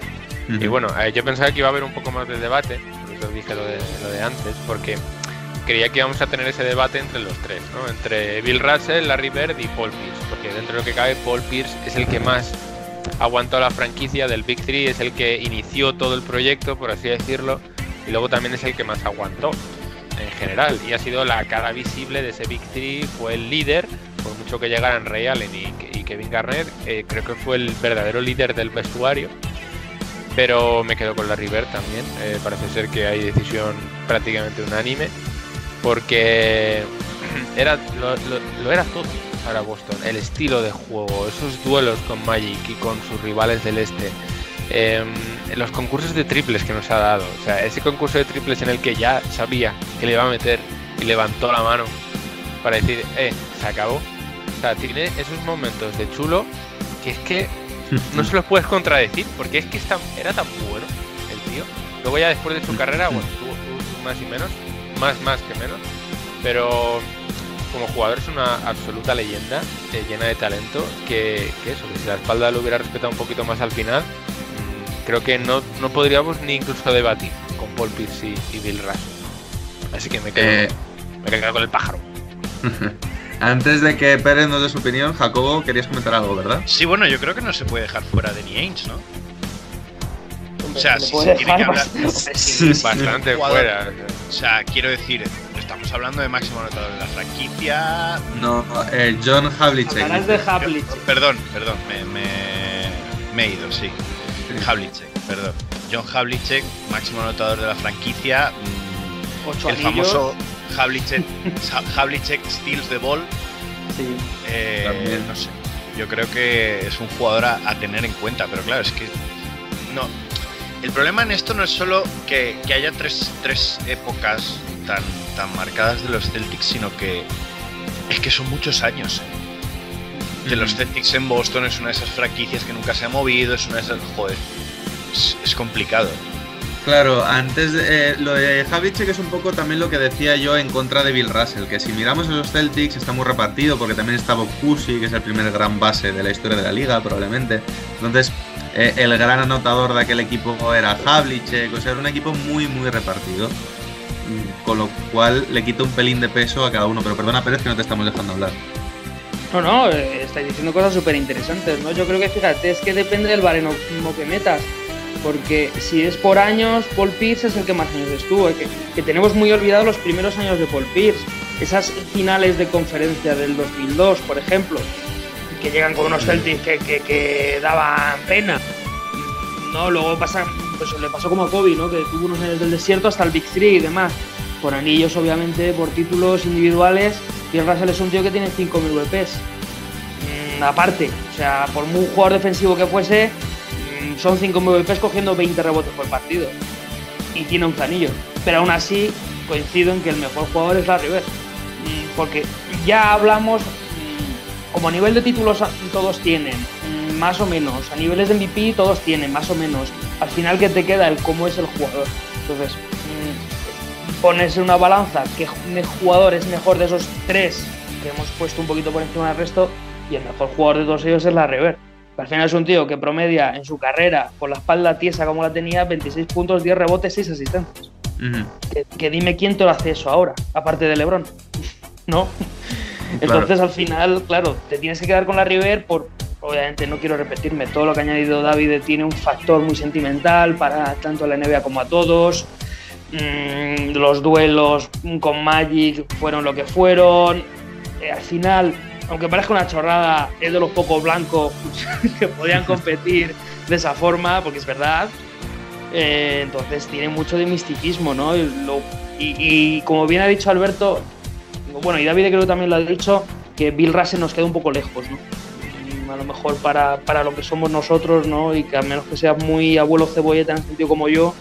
Y bueno, eh, yo pensaba que iba a haber un poco más de debate, por eso dije lo de, lo de antes, porque creía que íbamos a tener ese debate entre los tres. Entre Bill Russell, Larry Bird y Paul Pierce, porque dentro de lo que cabe, Paul Pierce es el que más aguantó la franquicia del Big Three, es el que inició todo el proyecto, por así decirlo, y luego también es el que más aguantó en general, y ha sido la cara visible de ese Big Three, fue el líder, por mucho que llegaran Ray Allen y, y Kevin Garnett, eh, creo que fue el verdadero líder del vestuario pero me quedo con la River también. Eh, parece ser que hay decisión prácticamente unánime, porque era lo, era todo para Boston. El estilo de juego, esos duelos con Magic y con sus rivales del este, em, los concursos de triples que nos ha dado. O sea, ese concurso de triples en el que ya sabía que le iba a meter y levantó la mano para decir, eh, se acabó. O sea, tiene esos momentos de chulo que es que no se los puedes contradecir, porque es que era tan bueno el tío. Luego ya después de su carrera, bueno, tuvo, tuvo más y menos, más más que menos, pero como jugador es una absoluta leyenda, eh, llena de talento, que, que eso, que si la espalda lo hubiera respetado un poquito más al final, mm, creo que no, no podríamos ni incluso debatir con Paul Pierce y, y Bill Russell. Así que me quedo,
Eh,
me quedo con el pájaro.
Antes de que Pérez nos dé su opinión, Jacobo, querías comentar algo, ¿verdad?
Sí, bueno, yo creo que no se puede dejar fuera de Ainge, ¿no? O sea,
puede
se tiene que hablar-
bastante.
Sí, sí.
Fuera.
O sea, quiero decir, estamos hablando de máximo anotador de la franquicia.
No, eh, John Havlicek.
Hablarás de Havlicek.
Perdón, perdón, me, me- me he ido, sí. Havlicek, perdón. John Havlicek, máximo anotador de la franquicia. mm,
Ocho
el
anillos.
famoso Havlicek, Havlicek steals the ball.
Sí.
Eh,
También.
no sé. Yo creo que es un jugador a, a tener en cuenta, pero claro, es que no. El problema en esto no es solo que, que haya tres, tres épocas tan, tan marcadas de los Celtics, sino que es que son muchos años. ¿eh? Que los Celtics en Boston es una de esas franquicias que nunca se ha movido, es una de esas. Joder, es, es complicado.
Claro, antes eh, lo de Havlicek es un poco también lo que decía yo en contra de Bill Russell, que si miramos a los Celtics está muy repartido porque también está Bob que es el primer gran base de la historia de la liga probablemente. Entonces, eh, el gran anotador de aquel equipo era Havlicek, o sea, era un equipo muy muy repartido. Mm, Con lo cual le quita un pelín de peso a cada uno, pero perdona Pérez que no te estamos dejando hablar.
No, no, eh, estáis diciendo cosas súper interesantes, ¿no? Yo creo que, fíjate, es que depende del baremo que metas. Porque si es por años, Paul Pierce es el que más años estuvo. Que, tenemos muy olvidados los primeros años de Paul Pierce. Esas finales de conferencia del 2002, por ejemplo, que llegan con unos Celtics que, que, daban pena. No, luego pasa, pues le pasó como a Kobe, ¿no? Que tuvo unos años del desierto hasta el Big Three y demás. Por anillos, obviamente, por títulos individuales. Y el Russell es un tío que tiene 5.000 VPs. Mm, aparte, o sea, por muy jugador defensivo que fuese, son 5 MVPs cogiendo 20 rebotes por partido. Y tiene un anillos. Pero aún así, coincido en que el mejor jugador es Larry Bird. Mm, Porque ya hablamos, mm, como a nivel de títulos todos tienen, mm, más o menos. A niveles de MVP todos tienen, más o menos. Al final, que te queda? El cómo es el jugador. Entonces, pones en una balanza qué ju- jugador es mejor de esos tres que hemos puesto un poquito por encima del resto y el mejor jugador de todos ellos es la Rever. Al final es un tío que promedia en su carrera, con la espalda tiesa como la tenía, 26 puntos, 10 rebotes, 6 asistencias. Que dime quién te lo hace eso ahora, aparte de LeBron. ¿No? Entonces al final, claro, te tienes que quedar con la River por, obviamente no quiero repetirme, todo lo que ha añadido David tiene un factor muy sentimental para tanto a la NBA como a todos. Mm, los duelos con Magic fueron lo que fueron. Eh, al final, aunque parezca una chorrada, es de los pocos blancos que podían competir de esa forma, porque es verdad. Eh, entonces tiene mucho de misticismo, ¿no? Y, lo- y- y como bien ha dicho Alberto, bueno, y David creo que también lo ha dicho, que Bill Russell nos queda un poco lejos, ¿no? Mm, A lo mejor para, para lo que somos nosotros, ¿no? Y que a menos que seas muy abuelo cebolleta en el sentido como yo,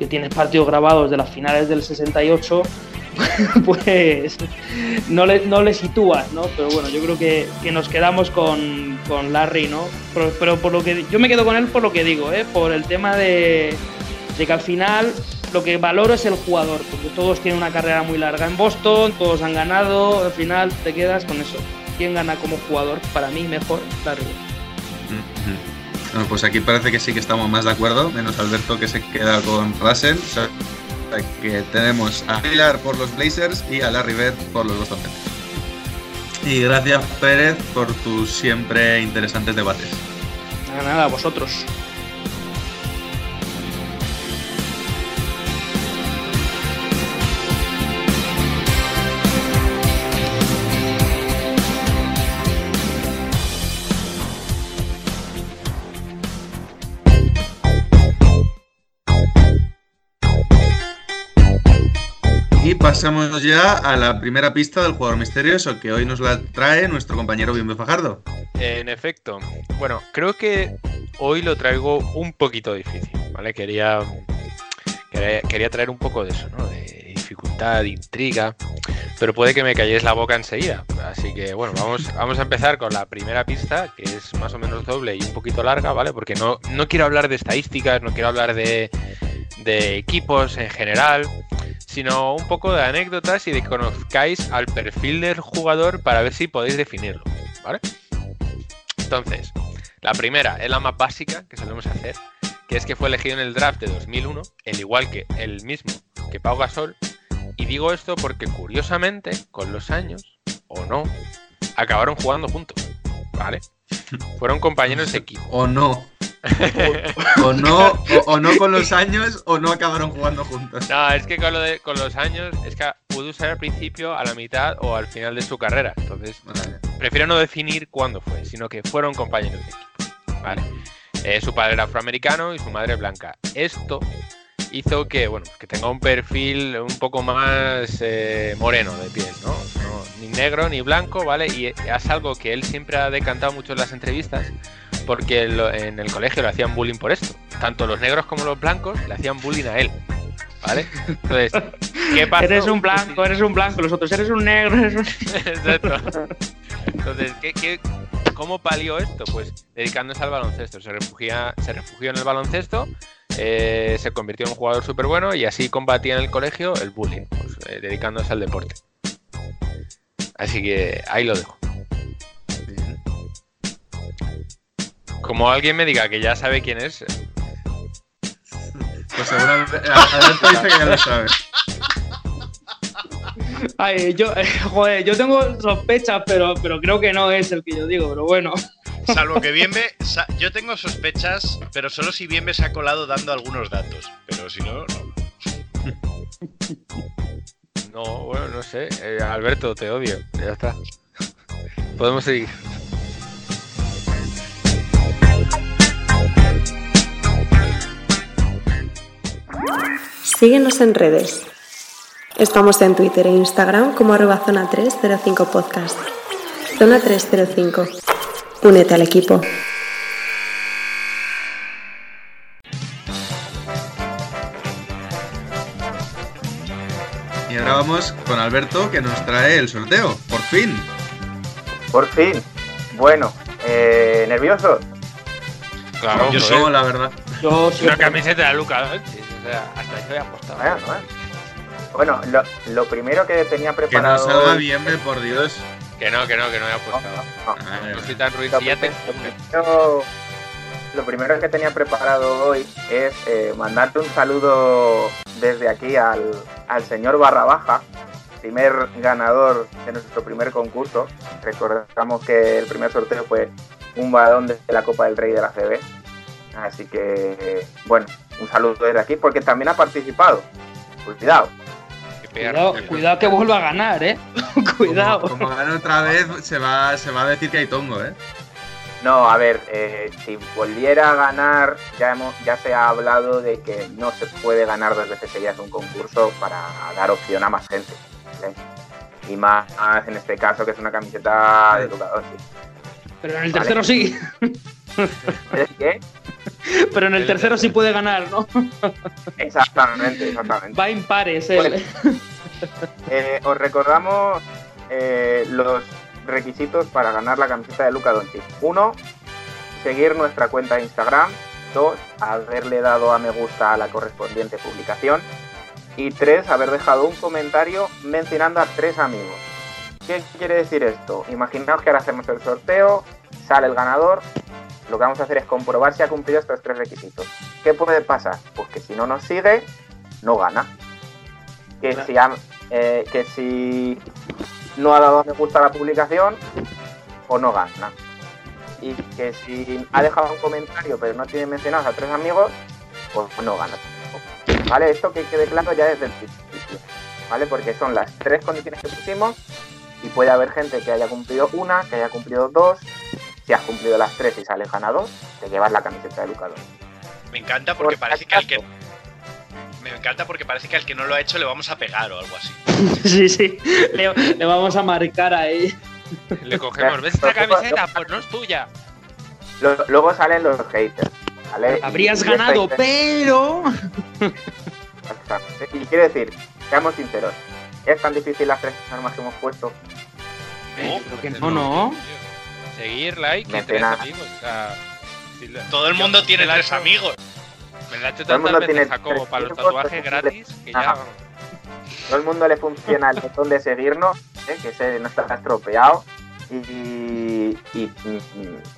que tienes partidos grabados de las finales del 68, pues no le, no le sitúas, ¿no? Pero bueno, yo creo que, que nos quedamos con, con Larry, ¿no? Pero, pero por lo que yo me quedo con él por lo que digo, ¿eh? Por el tema de, de que al final lo que valoro es el jugador, porque todos tienen una carrera muy larga en Boston, todos han ganado, al final te quedas con eso. ¿Quién gana como jugador? Para mí mejor Larry.
Bueno, pues aquí parece que sí que estamos más de acuerdo, menos Alberto que se queda con Russell. Que tenemos a Pilar por los Blazers y a Larry Bird por los Boston Celtics. Y gracias Pérez por tus siempre interesantes debates.
Nada, nada, vosotros.
Pasamos ya a la primera pista del jugador misterioso, que hoy nos la trae nuestro compañero Bienve Fajardo.
En efecto. Bueno, creo que hoy lo traigo un poquito difícil, ¿vale? Quería, quería, traer un poco de eso, ¿no? De dificultad, de intriga, pero puede que me calléis la boca enseguida. Así que, bueno, vamos, vamos a empezar con la primera pista, que es más o menos doble y un poquito larga, ¿vale? Porque no, no quiero hablar de estadísticas, no quiero hablar de, de equipos en general, sino un poco de anécdotas y de que conozcáis al perfil del jugador para ver si podéis definirlo, ¿vale? Entonces, la primera es la más básica que solemos hacer, que es que fue elegido en el draft de 2001, el igual que el mismo que Pau Gasol, y digo esto porque curiosamente, con los años, o no, acabaron jugando juntos, ¿vale? Fueron compañeros de equipo.
O no. O, o no, o, o no con los años, o no acabaron jugando juntos.
No, es que con, lo de, con los años, es que pudo ser al principio, a la mitad o al final de su carrera. Entonces,
Vale.
prefiero no definir cuándo fue, sino que fueron compañeros de equipo. ¿vale? Eh, su padre era afroamericano y su madre blanca. Esto hizo que, bueno, que tenga un perfil un poco más eh, moreno de piel, ¿no? No, Ni negro ni blanco, ¿vale? Y es algo que él siempre ha decantado mucho en las entrevistas, porque lo- en el colegio le hacían bullying por esto. Tanto los negros como los blancos le hacían bullying a él, ¿vale? Entonces, ¿qué pasó?
Eres un blanco, eres un blanco, los otros eres un negro, eres un...
Exacto. Entonces, ¿qué, qué, cómo palió esto? Pues dedicándose al baloncesto. Se, refugia, se refugió en el baloncesto eh, se convirtió en un jugador súper bueno y así combatía en el colegio el bullying, pues, eh, dedicándose al deporte. Así que ahí lo dejo. Como alguien me diga que ya sabe quién es, eh,
Pues seguramente. Alberto dice que ya lo sabe.
Ay, yo, eh, joder, yo tengo sospechas, pero, pero creo que no es el que yo digo, pero bueno.
Salvo que Bienve, sa- yo tengo sospechas, pero solo si Bienve se ha colado dando algunos datos. Pero si no, no.
no, bueno, no sé. Eh, Alberto, te odio. Ya está. Podemos seguir.
Síguenos en redes. Estamos en Twitter e Instagram como arroba zona 305 podcast. Zona 305. Únete al equipo.
Y ahora vamos con Alberto que nos trae el sorteo. Por fin.
Por fin. Bueno, eh, ¿nerviosos?
Claro,
Yo soy, la verdad.
Yo
Una
siempre-
camiseta de Luca Doncic, O sea, hasta yo he apostado.
Bueno, bueno. Bueno, lo, lo primero que tenía
Que nos
preparado.
salga bien, por Dios.
Que no, que no, que no he apostado.
No,
soy tan.
Lo
Si ya te-
primero, lo primero que tenía preparado hoy es eh, mandarte un saludo desde aquí al, al señor Barra Baja, primer ganador de nuestro primer concurso. Recordamos que el primer sorteo fue un balón de la Copa del Rey de la CB. Así que, bueno, un saludo desde aquí porque también ha participado. Cuidado.
Cuidado, cuidado que vuelva a ganar, eh. cuidado.
Como, como otra vez, se va, se va a decir que hay tongo, ¿eh?
No, a ver, eh, si volviera a ganar, ya, hemos, ya se ha hablado de que no se puede ganar dos veces seguidas un concurso para dar opción a más gente. ¿vale? Y más en este caso, que es una camiseta de educador.
Pero en el
Vale.
tercero sí.
¿Es que?
Pero en el tercero sí puede ganar, ¿no?
Exactamente, exactamente.
Va impares él.
Bueno. Eh, os recordamos eh, los requisitos para ganar la camiseta de Luca Doncic. Uno, seguir nuestra cuenta de Instagram. Dos, haberle dado a me gusta a la correspondiente publicación. Y tres, haber dejado un comentario mencionando a tres amigos. ¿Qué quiere decir esto? Imaginaos que ahora hacemos el sorteo, sale el ganador. Lo que vamos a hacer es comprobar si ha cumplido estos tres requisitos. ¿Qué puede pasar? Pues que si no nos sigue, no gana. Que si, ha- eh, que si no ha dado me gusta a la publicación, o no gana. Y que si ha dejado un comentario pero no tiene mencionados a tres amigos, pues no gana. ¿Vale? Esto que quede claro ya desde el principio. ¿Vale? Porque son las tres condiciones que pusimos y puede haber gente que haya cumplido una, que haya cumplido dos. Si has cumplido las tres y sales ganador, te llevas la camiseta de Lucador.
Me encanta porque
Por
parece que al que. Me encanta porque parece que al que no lo ha hecho le vamos a pegar o algo así.
Sí, sí. Le, le vamos a marcar ahí.
Le cogemos. ¿Ves esta camiseta? Pues no es tuya.
Luego salen los haters.
Habrías
y
ganado, pero.
Y quiero decir, seamos sinceros, ¿es tan difícil las tres normas que hemos puesto?
Creo que
pues
no, no.
Seguir, like y
Me
tres
pena.
amigos. O sea, si lo-
Todo el mundo tiene tres
hecho-
amigos.
Me la he hecho
Todo el
tantas
mundo
veces
tres
para los tatuajes
tres
gratis que ya.
Ajá. Todo el mundo le funciona el botón de seguirnos, ¿eh? que ese no está estropeado. Y, y,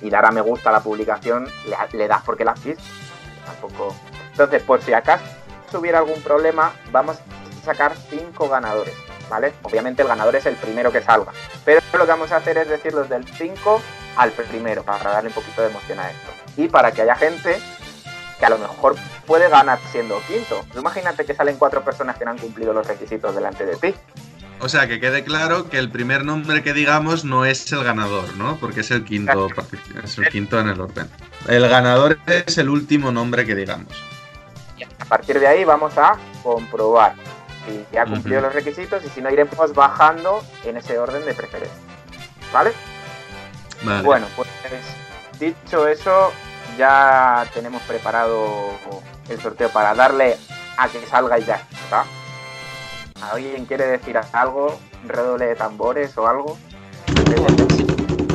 y dar a me gusta a la publicación le, le das porque la has visto. Tampoco. Entonces, por si acaso hubiera algún problema, vamos a sacar cinco ganadores. ¿Vale? Obviamente el ganador es el primero que salga. Pero lo que vamos a hacer es decir los del 5 al primero, para darle un poquito de emoción a esto. Y para que haya gente que a lo mejor puede ganar siendo quinto. Imagínate que salen cuatro personas que no han cumplido los requisitos delante de ti.
O sea, que quede claro que el primer nombre que digamos no es el ganador, ¿no? Porque es el quinto, es el quinto en el orden. El ganador es el último nombre que digamos.
A partir de ahí vamos a comprobar si ya ha cumplido
Ujú.
los requisitos y si no iremos bajando en ese orden de preferencia. ¿Vale?
Vale.
Bueno, pues dicho eso, ya tenemos preparado el sorteo para darle a que salga y ya está. ¿Alguien quiere decir algo? ¿Redoble de tambores o algo?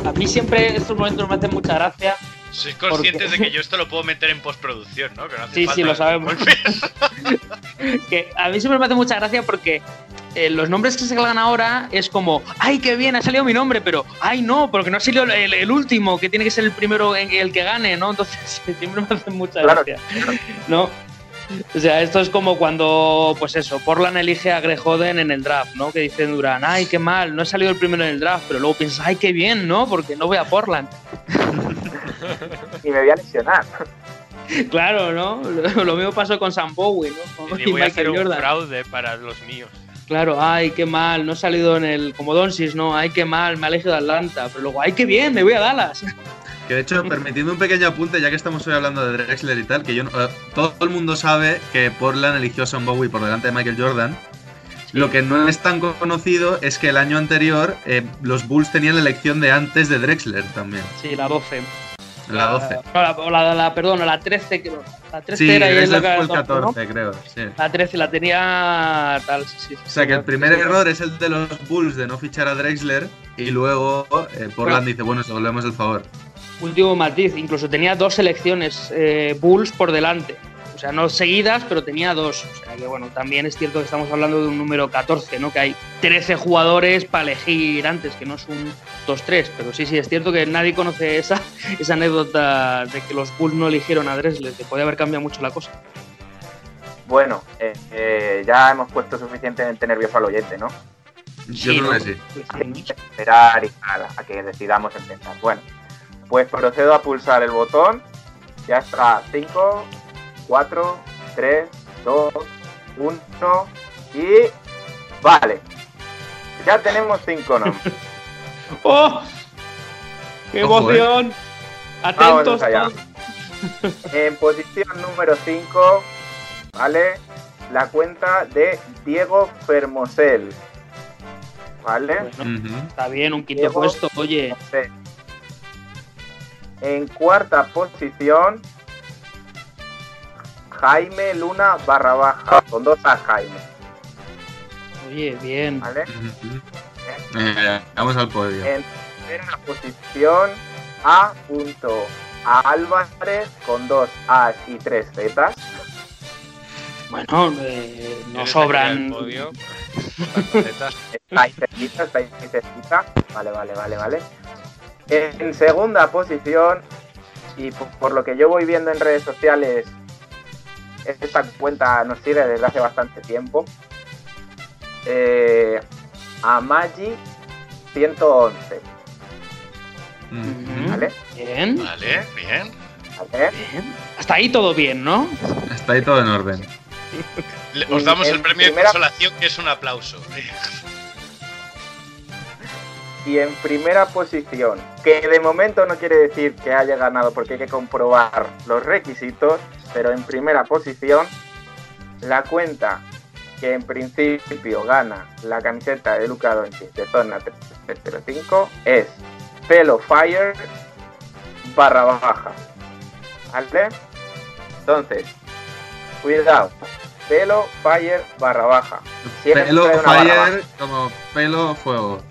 A mí siempre estos momentos me hacen mucha gracia,
Sois conscientes de que yo esto lo puedo meter en postproducción, ¿no? Que no hace
Sí,
falta
sí, lo sabemos. que a mí siempre me hace mucha gracia porque eh, los nombres que se salgan ahora es como, ay, qué bien, ha salido mi nombre, pero, ay, no, porque no ha salido el, el último, que tiene que ser el primero en el que gane, ¿no? Entonces, siempre me hace mucha
Claro.
gracia, ¿no? O sea, esto es como cuando, pues eso, Portland elige a Greg Oden en el draft, ¿no? Que dice Durán, ay, qué mal, no ha salido el primero en el draft, pero luego piensas, ay, qué bien, ¿no? Porque no voy a Portland.
Y me voy a lesionar.
Claro, ¿no? Lo, mismo pasó con Sam Bowie, ¿no? Con-
Y voy a hacer un
Jordan.
fraude para los míos.
Claro, ay, qué mal, no he salido en el. Como Donsis, no, ay, qué mal, me ha elegido Atlanta. Pero luego, ay, qué bien, me voy a Dallas.
Que de hecho, permitiendo un pequeño apunte, ya que estamos hoy hablando de Drexler y tal, que yo no- eh, todo el mundo sabe que Portland eligió a Son Bowie por delante de Michael Jordan. Lo que no es tan conocido es que el año anterior eh, los Bulls tenían la elección de antes de Drexler también,
Sí, la 12.
La 12.
No, la, la, la- perdón, la 13, creo. La 13
Sí,
era y es la
fue el
12, ¿no?
14, creo. Sí.
La 13 la tenía tal, sí, sí.
O sea que el primer error es el de los Bulls de no fichar a Drexler y luego eh, Portland dice, bueno, se volvemos el favor.
Último matiz, incluso tenía dos selecciones eh, Bulls por delante. O sea, no seguidas, pero tenía dos. O sea que bueno, también es cierto que estamos hablando de un número 14, ¿no? Que hay 13 jugadores para elegir antes, que no es un 2-3. Pero sí, sí, es cierto que nadie conoce esa, esa anécdota de que los Bulls no eligieron a Drexler, que podía haber cambiado mucho la cosa.
Bueno, eh, eh, ya hemos puesto suficientemente nervioso al oyente, ¿no?
Yo
Sí,
creo que sí.
Hay que esperar y nada, a que decidamos empezar. Bueno, pues procedo a pulsar el botón. Ya está. 5, 4, 3, 2, 1 y. Vale. Ya tenemos cinco nombres.
¡Oh! ¡Qué
Ojo, eh.
emoción!
Vamos
Atentos
allá. En posición número 5, ¿vale? La cuenta de Diego Fermosel. ¿Vale?
Bueno, está bien, un quinto
Diego.
puesto, oye.
En cuarta posición, Jaime Luna barra baja, con dos A Jaime,
Oye, bien.
¿vale?
Ujú. Eh, vamos al podio.
En tercera posición, A. punto A Álvarez con dos A's y tres Z's.
Bueno, eh, no
¿Quieres
sobran.
podio? Las facetas.
Está ahí cerquita, está ahí cerquita. Vale, vale, vale, vale. En segunda posición, y por, por lo que yo voy viendo en redes sociales, esta cuenta nos sigue desde hace bastante tiempo. Eh, Amagi 111,
Ujú.
¿vale?
Bien,
Vale, bien.
¿Vale?
bien. Hasta ahí todo bien, ¿no?
Está ahí todo en orden.
Le- Os damos
En
el premio de
primera-
consolación, que es un aplauso.
Y en primera posición, que de momento no quiere decir que haya ganado porque hay que comprobar los requisitos, pero en primera posición, la cuenta que en principio gana la camiseta de Luca Doncic de zona 305 es Pelo Fire barra baja. ¿Vale? Entonces, cuidado. Pelo Fire barra baja. Siempre
Pelo fire como pelo fuego.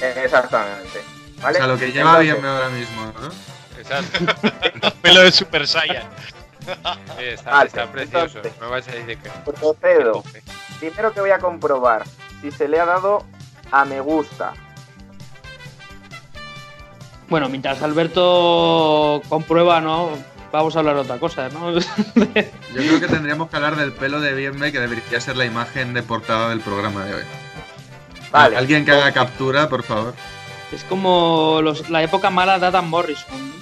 Exactamente. ¿Vale?
O sea, lo que lleva
Entonces,
bien ahora mismo, ¿no?
Exacto.
Pelo de Super Saiyan.
Sí, está,
Vale,
está precioso.
entonces-
No vais a decir que.
Procedo. Primero que voy a comprobar si se le ha dado a me gusta.
Bueno, mientras Alberto comprueba, ¿no? Vamos a hablar de otra cosa, ¿no?
Yo creo que tendríamos que hablar del pelo de Bienme, que debería ser la imagen de portada del programa de hoy.
Vale.
Alguien que haga captura, por favor.
es como los- la época mala de Adam Morrison. ¿no?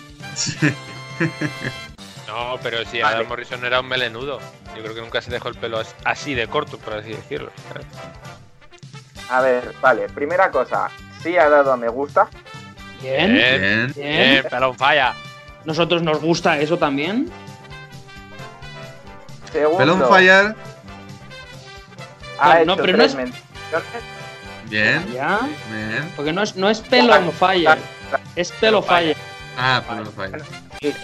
No, pero si
Vale.
Adam Morrison era un melenudo. Yo creo que nunca se dejó el pelo as- así de corto, por así decirlo.
A ver, vale. Primera cosa, sí ha dado a me gusta.
Bien.
Bien,
Bien.
Pelón falla.
Nosotros nos gusta eso también.
Segundo,
on fire.
ha
No,
hecho
pero no es-.
Bien.
Ya.
Bien.
Porque no es, no es on fire. Es pelo fire.
Ah, pelo on fire.
Sí.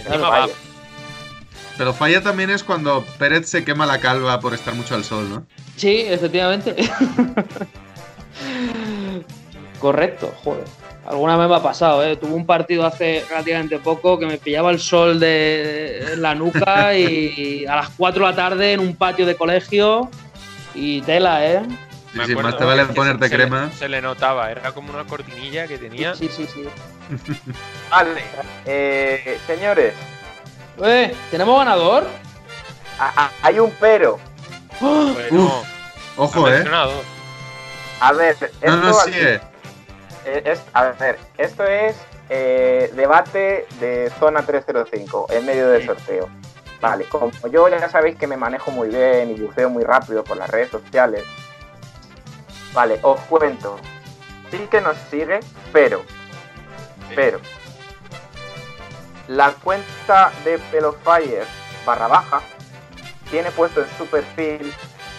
Pero falla también es cuando Pérez se quema la calva por estar mucho al sol, ¿no?
Sí, efectivamente. Correcto, joder. Alguna vez me ha pasado, ¿eh? Tuve un partido hace relativamente poco que me pillaba el sol de la nuca y, a las 4 de la tarde en un patio de colegio y tela, ¿eh?
Sí, sí, más te vale ponerte
se
crema.
Le, se le notaba, era como una cortinilla que tenía.
Sí, sí, sí.
Vale, eh, señores,
Eh, ¿tenemos ganador?
a- a- hay un pero.
Bueno,
Ojo, eh.
mencionado.
A ver, esto,
No, no,
al-
sigue.
eh, es- a ver, esto es eh, debate de zona 305 en medio del sorteo. Vale, como yo ya sabéis que me manejo muy bien y buceo muy rápido por las redes sociales. Vale, os cuento. Sí que nos sigue, pero, pero, la cuenta de Pelofire barra baja tiene puesto en su perfil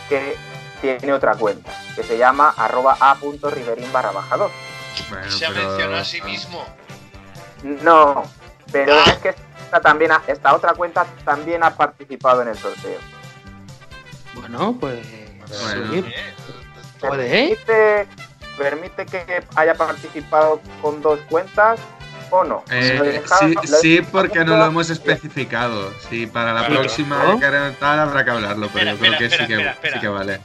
que tiene otra cuenta, que se llama arroba a.riverín barra baja 2.
Bueno,
Se ha
pero-
mencionado a sí mismo.
No, pero es que esta, también ha- esta otra cuenta también ha participado en el sorteo.
Bueno, pues.
Bueno.
sí,
Eh,
puede, ¿eh?
¿Permite, permite que haya participado con dos cuentas o no?
Eh,
dejado-
sí, sí, porque no lo hemos especificado. Sí, para la
Claro.
próxima
¿No?
que tal habrá que hablarlo, pero
Espera,
yo creo que
espera,
sí que,
espera, espera.
sí que vale.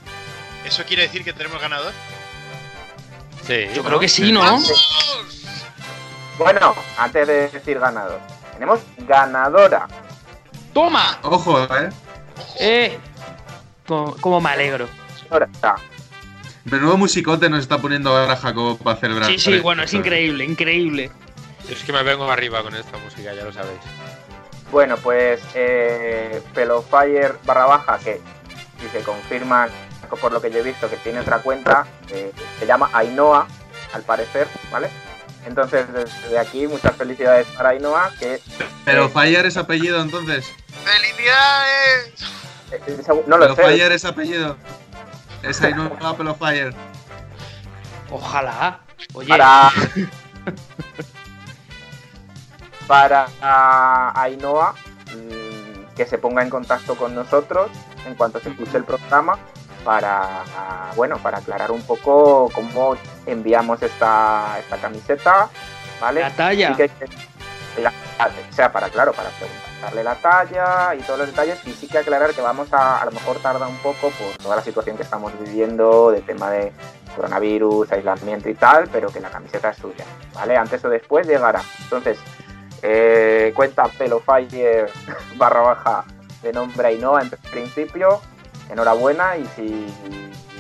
¿Eso quiere decir que tenemos ganador?
Sí,
Yo
¿no?
creo que sí, ¿no?
¡Vamos!
Bueno, antes de decir ganador, tenemos ganadora.
¡Toma!
Ojo, eh.
¡Eh! Como, como me alegro.
Ganadora.
Menudo musicote nos está poniendo ahora Jacobo para celebrar.
Sí, sí, bueno, es increíble, increille.
Yo es que me vengo arriba con esta música, ya lo sabéis.
Bueno, pues eh, Pelofire barra baja, que si se confirma por lo que yo he visto que tiene otra cuenta, eh, se llama Ainhoa, al parecer, ¿vale? Entonces, desde aquí, muchas felicidades para Ainhoa, que
Pero Fire es apellido entonces.
¡Felicidades!
eh, segu- no lo
Pero
sé.
Fire es apellido. Es ahí no Pelo Fire.
Ojalá. Oye,
para para ah, Ainhoa mm, que se ponga en contacto con nosotros en cuanto se escuche el programa para ah, bueno para aclarar un poco cómo enviamos esta, esta camiseta vale
la talla.
Que- la- o sea para claro para preguntarle la talla y todos los detalles y sí que aclarar que vamos a a lo mejor tarda un poco por toda la situación que estamos viviendo de tema de coronavirus, aislamiento y tal, pero que la camiseta es suya, ¿vale? Antes o después llegará. Entonces, eh, cuenta Pelofire barra baja de nombre Ainhoa en principio. Enhorabuena y si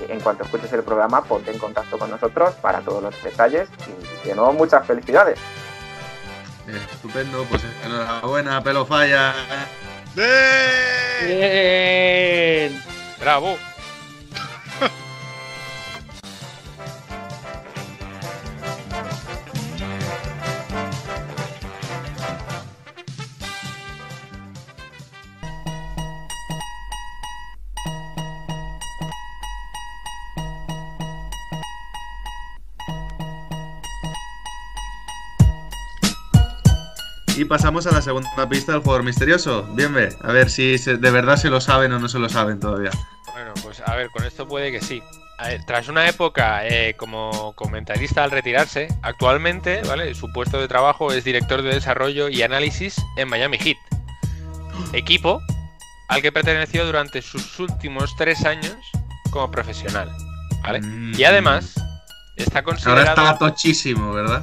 en cuanto escuches el programa ponte en contacto con nosotros para todos los detalles y de nuevo muchas felicidades.
Eh, Estupendo, pues enhorabuena, Pelo Fire.
¡Bien!
Bien.
¡Bravo!
Y pasamos a la segunda pista del jugador misterioso. Bien, ve. A ver si se- de verdad se lo saben o no se lo saben todavía.
Bueno, pues a ver, con esto puede que sí. A ver, tras una época eh, como comentarista al retirarse, actualmente, ¿vale? Su puesto de trabajo es director de desarrollo y análisis en Miami Heat. Equipo al que perteneció durante sus últimos tres años como profesional. ¿Vale?
Mm.
Y además está
Ahora
considerado.
está tochísimo, ¿verdad?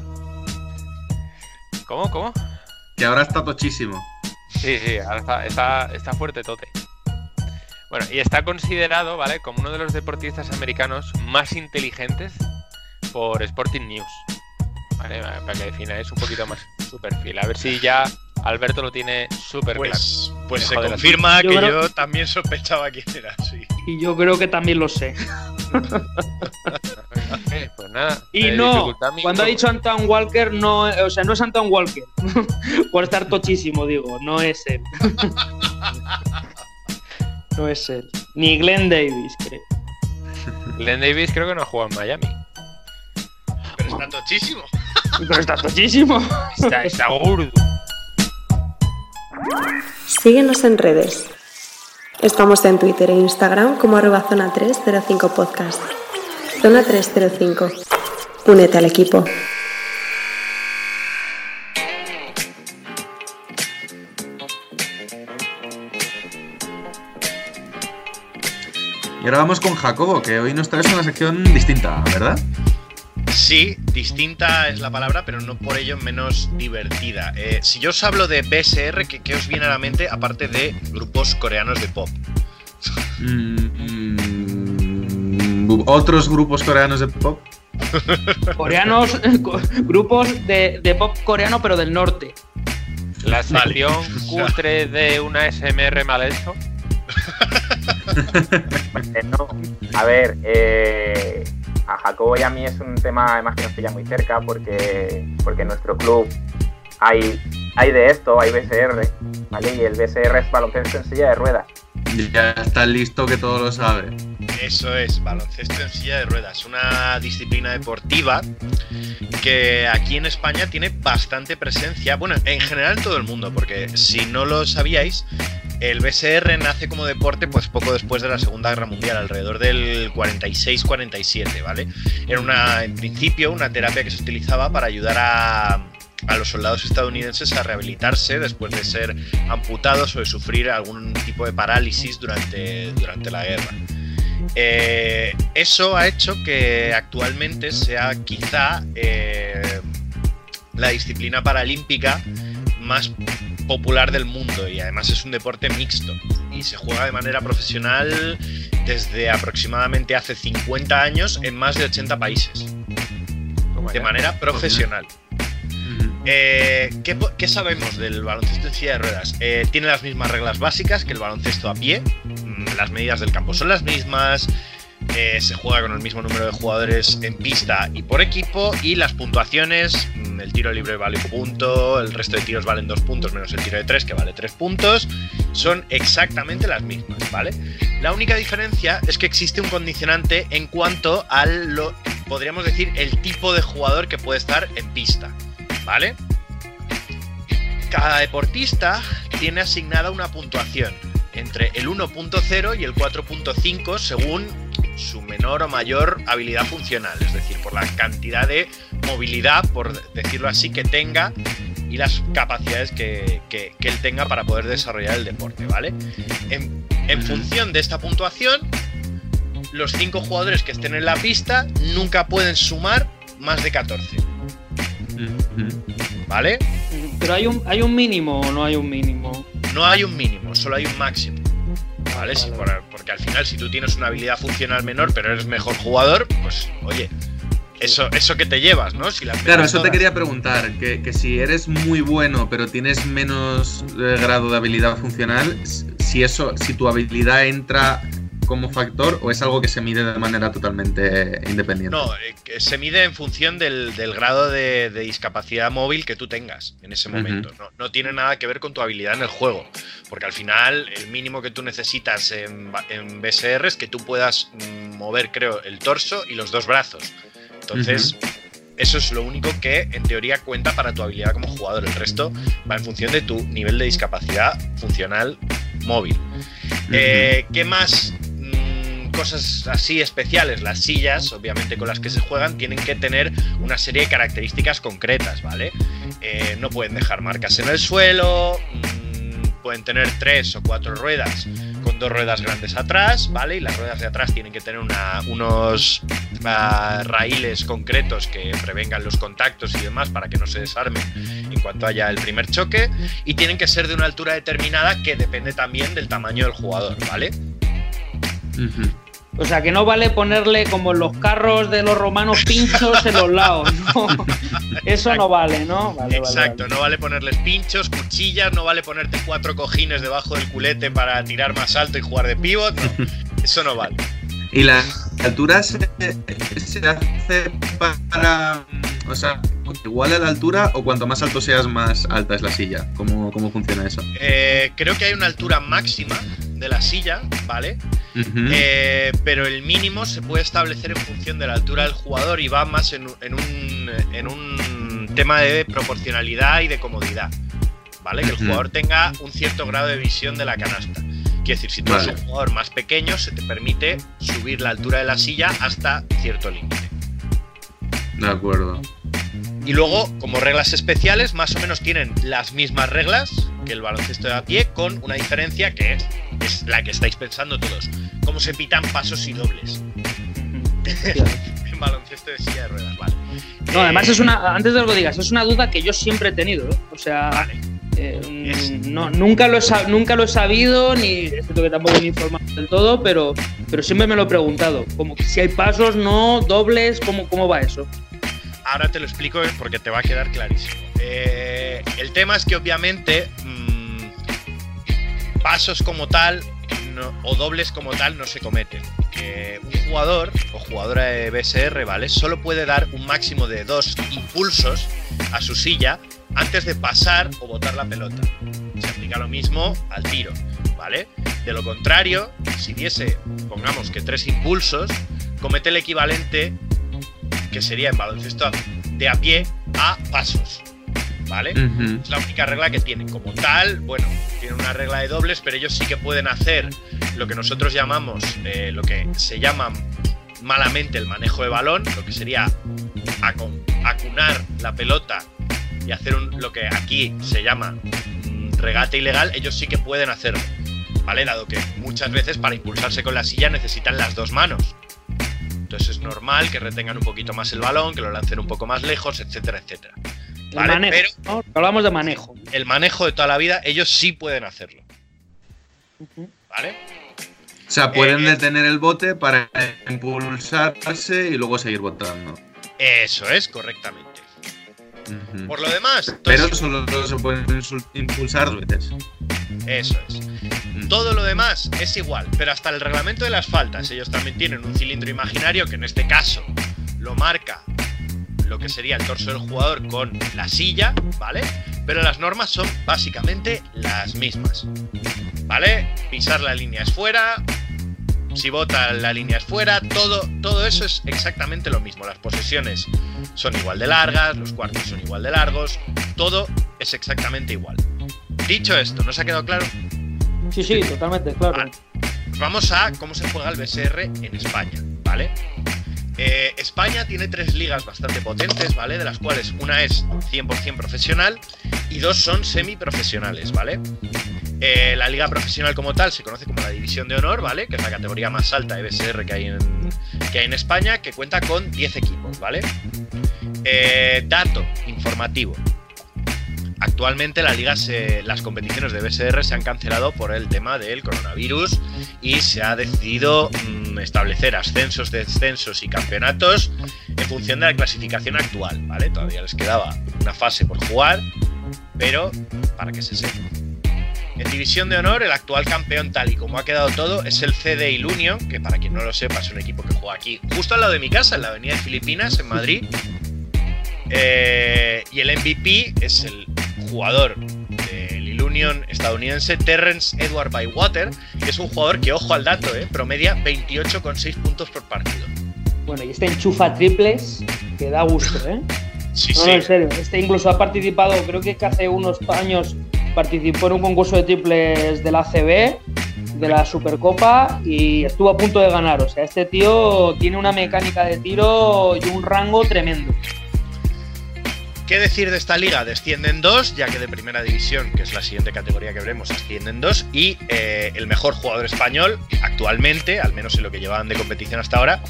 ¿Cómo? ¿Cómo?
Que ahora está tochísimo.
Sí, sí, ahora está, está, está fuerte tote. Bueno, y está considerado, ¿vale? Como uno de los deportistas americanos más inteligentes por Sporting News. ¿Vale? Para que defináis un poquito más su perfil. A ver si ya Alberto lo tiene súper claro.
Pues, pues
Me
se confirma
Yo
que
creo-
yo también sospechaba quién era, sí.
Y yo creo que también lo sé.
Eh, Pues nada.
Y
eh,
no, cuando ha dicho Anton Walker, no, o sea, no es Anton Walker. Por estar tochísimo, digo, no es él. no es él. Ni Glenn Davis, creo.
Glenn Davis creo que no ha jugado en Miami.
Pero está tochísimo.
Pero está tochísimo.
Está, está gordo.
Síguenos en redes. Estamos en Twitter e Instagram como arroba zona 305 podcast. Zona 305. Únete al equipo.
Y ahora vamos con Jacobo, que hoy nos traes una sección distinta, ¿verdad?
Sí, distinta es la palabra, pero no por ello menos divertida. Eh, si yo os hablo de BSR, ¿qué, ¿qué, os viene a la mente aparte de grupos coreanos de pop?
Mm, mm, ¿Otros grupos coreanos de pop?
Coreanos, grupos de, de, pop coreano, pero del norte.
La sección cutre de una SMR mal hecho.
no. A ver, eh, a Jacobo y a mí es un tema además que nos pilla muy cerca porque, porque en nuestro club hay, hay de esto, hay BSR, ¿vale? Y el BSR es baloncesto en silla de ruedas.
Ya está listo que todo lo sabe.
Eso es, baloncesto en silla de ruedas, una disciplina deportiva que aquí en España tiene bastante presencia, bueno, en general en todo el mundo, porque si no lo sabíais, el BSR nace como deporte pues poco después de la Segunda Guerra Mundial, alrededor del 46-47, ¿vale? Era una, en principio una terapia que se utilizaba para ayudar a, a los soldados estadounidenses a rehabilitarse después de ser amputados o de sufrir algún tipo de parálisis durante, durante la guerra. Eh, eso ha hecho que actualmente sea quizá eh, la disciplina paralímpica más popular del mundo y además es un deporte mixto y se juega de manera profesional desde aproximadamente hace 50 años en más de 80 países. De manera profesional. Eh, ¿qué, ¿qué, sabemos del baloncesto en silla de ruedas? Eh, tiene las mismas reglas básicas que el baloncesto a pie. Las medidas del campo son las mismas. Eh, se juega con el mismo número de jugadores en pista y por equipo. Y las puntuaciones: el tiro libre vale un punto, el resto de tiros valen dos puntos, menos el tiro de tres, que vale tres puntos. Son exactamente las mismas, ¿vale? La única diferencia es que existe un condicionante en cuanto al, podríamos decir, el tipo de jugador que puede estar en pista. ¿Vale? Cada deportista tiene asignada una puntuación entre el 1.0 y el 4.5 según su menor o mayor habilidad funcional, es decir, por la cantidad de movilidad, por decirlo así, que tenga y las capacidades que, que, que él tenga para poder desarrollar el deporte, ¿vale? En, en función de esta puntuación, los cinco jugadores que estén en la pista nunca pueden sumar más de 14. ¿Vale?
Pero hay un, hay un mínimo o no hay un mínimo.
No hay un mínimo, solo hay un máximo. ¿Vale? vale, sí, por, porque al final, si tú tienes una habilidad funcional menor, pero eres mejor jugador, pues oye, eso, eso que te llevas, ¿no? Si
claro, eso todas... te quería preguntar, que, que, si eres muy bueno, pero tienes menos eh, grado de habilidad funcional, si eso, si tu habilidad entra como factor o es algo que se mide de manera totalmente independiente?
No, eh, se mide en función del, del grado de, de, discapacidad móvil que tú tengas en ese momento. Uh -huh. no, no, tiene nada que ver con tu habilidad en el juego, porque al final el mínimo que tú necesitas en, en BSR es que tú puedas mm, mover, creo, el torso y los dos brazos. Entonces... Uh -huh. Eso es lo único que en teoría cuenta para tu habilidad como jugador. El resto va en función de tu nivel de discapacidad funcional móvil. Eh, ¿Qué más cosas así especiales, las sillas, obviamente con las que se juegan, tienen que tener una serie de características concretas, ¿vale? Eh, no pueden dejar marcas en el suelo, mmm, pueden tener tres o cuatro ruedas con dos ruedas grandes atrás, ¿vale? Y las ruedas de atrás tienen que tener unos uh, raíles concretos que prevengan los contactos y demás para que no se desarmen en cuanto haya el primer choque. Y tienen que ser de una altura determinada que depende también del tamaño del jugador, ¿vale?
Uh. O sea, que no vale ponerle como en los carros de los romanos pinchos en los lados, ¿no? Eso no vale, ¿no? Vale,
Exacto,
vale,
no vale ponerles pinchos, cuchillas, no vale ponerte cuatro cojines debajo del culete para tirar más alto y jugar de pivot, no. Eso no vale.
¿Y la altura se, se hace para. O sea, igual a la altura o cuanto más alto seas, más alta es la silla? ¿Cómo, cómo funciona eso?
Eh, creo que hay una altura máxima de la silla, ¿vale? Uh -huh. eh, pero el mínimo se puede establecer en función de la altura del jugador y va más en, en, un, en un, tema de proporcionalidad y de comodidad, ¿vale? Que el jugador tenga un cierto grado de visión de la canasta. Quiere decir, si tú vale. eres un jugador más pequeño, se te permite subir la altura de la silla hasta cierto límite.
De acuerdo.
Y luego, como reglas especiales, más o menos tienen las mismas reglas que el baloncesto de a pie, con una diferencia que es la que estáis pensando todos. cómo se pitan pasos y dobles. en baloncesto de silla de ruedas, vale.
No, además
Eh,
es una, antes de lo que digas, es una duda que yo siempre he tenido. ¿eh? O sea,
Vale.
eh, no, nunca, lo he, nunca lo he sabido, ni es cierto que tampoco me he informado del todo, pero, pero siempre me lo he preguntado. Como que si hay pasos, no, dobles, ¿cómo, cómo va eso?
Ahora te lo explico porque te va a quedar clarísimo. Eh, el tema es que obviamente mm, pasos como tal o dobles como tal no se cometen. Que un jugador o jugadora de BSR, ¿vale? Solo puede dar un máximo de dos impulsos a su silla antes de pasar o botar la pelota. Se aplica lo mismo al tiro, ¿vale? De lo contrario, si diese, pongamos que tres impulsos, comete el equivalente que sería en baloncesto de a pie a pasos. ¿Vale? Es la única regla que tienen. Como tal, bueno, tienen una regla de dobles, pero ellos sí que pueden hacer lo que nosotros llamamos, eh, lo que se llama malamente el manejo de balón, lo que sería acunar la pelota y hacer un- lo que aquí se llama mm, regate ilegal, ellos sí que pueden hacerlo. ¿Vale? Dado que muchas veces para impulsarse con la silla necesitan las dos manos. Entonces es normal que retengan un poquito más el balón, que lo lancen un poco más lejos, etcétera, etcétera.
El
Vale,
manejo.
pero
¿no? Hablamos de manejo.
el manejo de toda la vida, ellos sí pueden hacerlo. ¿Vale?
O sea, pueden
Eh,
detener el bote para impulsarse y luego seguir botando.
Eso es, correctamente. Por lo demás,
Pero solo se pueden impulsar dos veces.
eso es. Todo lo demás es igual, pero hasta el reglamento de las faltas, ellos también tienen un cilindro imaginario que en este caso lo marca lo que sería el torso del jugador con la silla, ¿vale? Pero las normas son básicamente las mismas, ¿vale? Pisar la línea es fuera, si bota la línea es fuera, todo, todo eso es exactamente lo mismo. Las posesiones son igual de largas, los cuartos son igual de largos, todo es exactamente igual. Dicho esto, ¿no se ha quedado claro?
Sí, sí, totalmente, claro.
Vamos a cómo se juega el BSR en España, ¿vale? Eh, España tiene tres ligas bastante potentes, ¿vale? De las cuales una es 100% profesional y dos son semiprofesionales, ¿vale? Eh, la liga profesional como tal se conoce como la División de Honor, ¿vale? Que es la categoría más alta de BSR que hay en, que hay en España, que cuenta con 10 equipos, ¿vale? Eh, dato informativo. Actualmente la liga las competiciones de BSR se han cancelado por el tema del coronavirus y se ha decidido mm, establecer ascensos, descensos y campeonatos en función de la clasificación actual, ¿vale? Todavía les quedaba una fase por jugar, pero para que se sepa. En División de Honor, el actual campeón, tal y como ha quedado todo, es el CD Ilunio, que para quien no lo sepa, es un equipo que juega aquí, justo al lado de mi casa, en la Avenida de Filipinas, en Madrid. Eh, y el MVP es el jugador del Ilunion estadounidense, Terrence Edward Bywater, que es un jugador que, ojo al dato, eh, promedia 28,6 puntos por partido.
Bueno, y este enchufa triples que da gusto, ¿eh?
Sí,
No,
sí.
no, en serio. Este incluso ha participado, creo que hace unos años participó en un concurso de triples de la ACB, de la Supercopa, y estuvo a punto de ganar. O sea, este tío tiene una mecánica de tiro y un rango tremendo.
¿Qué decir de esta liga? Descienden dos, ya que de primera división, que es la siguiente categoría que veremos, ascienden dos. Y eh, el mejor jugador español, actualmente, al menos en lo que llevaban de competición hasta ahora,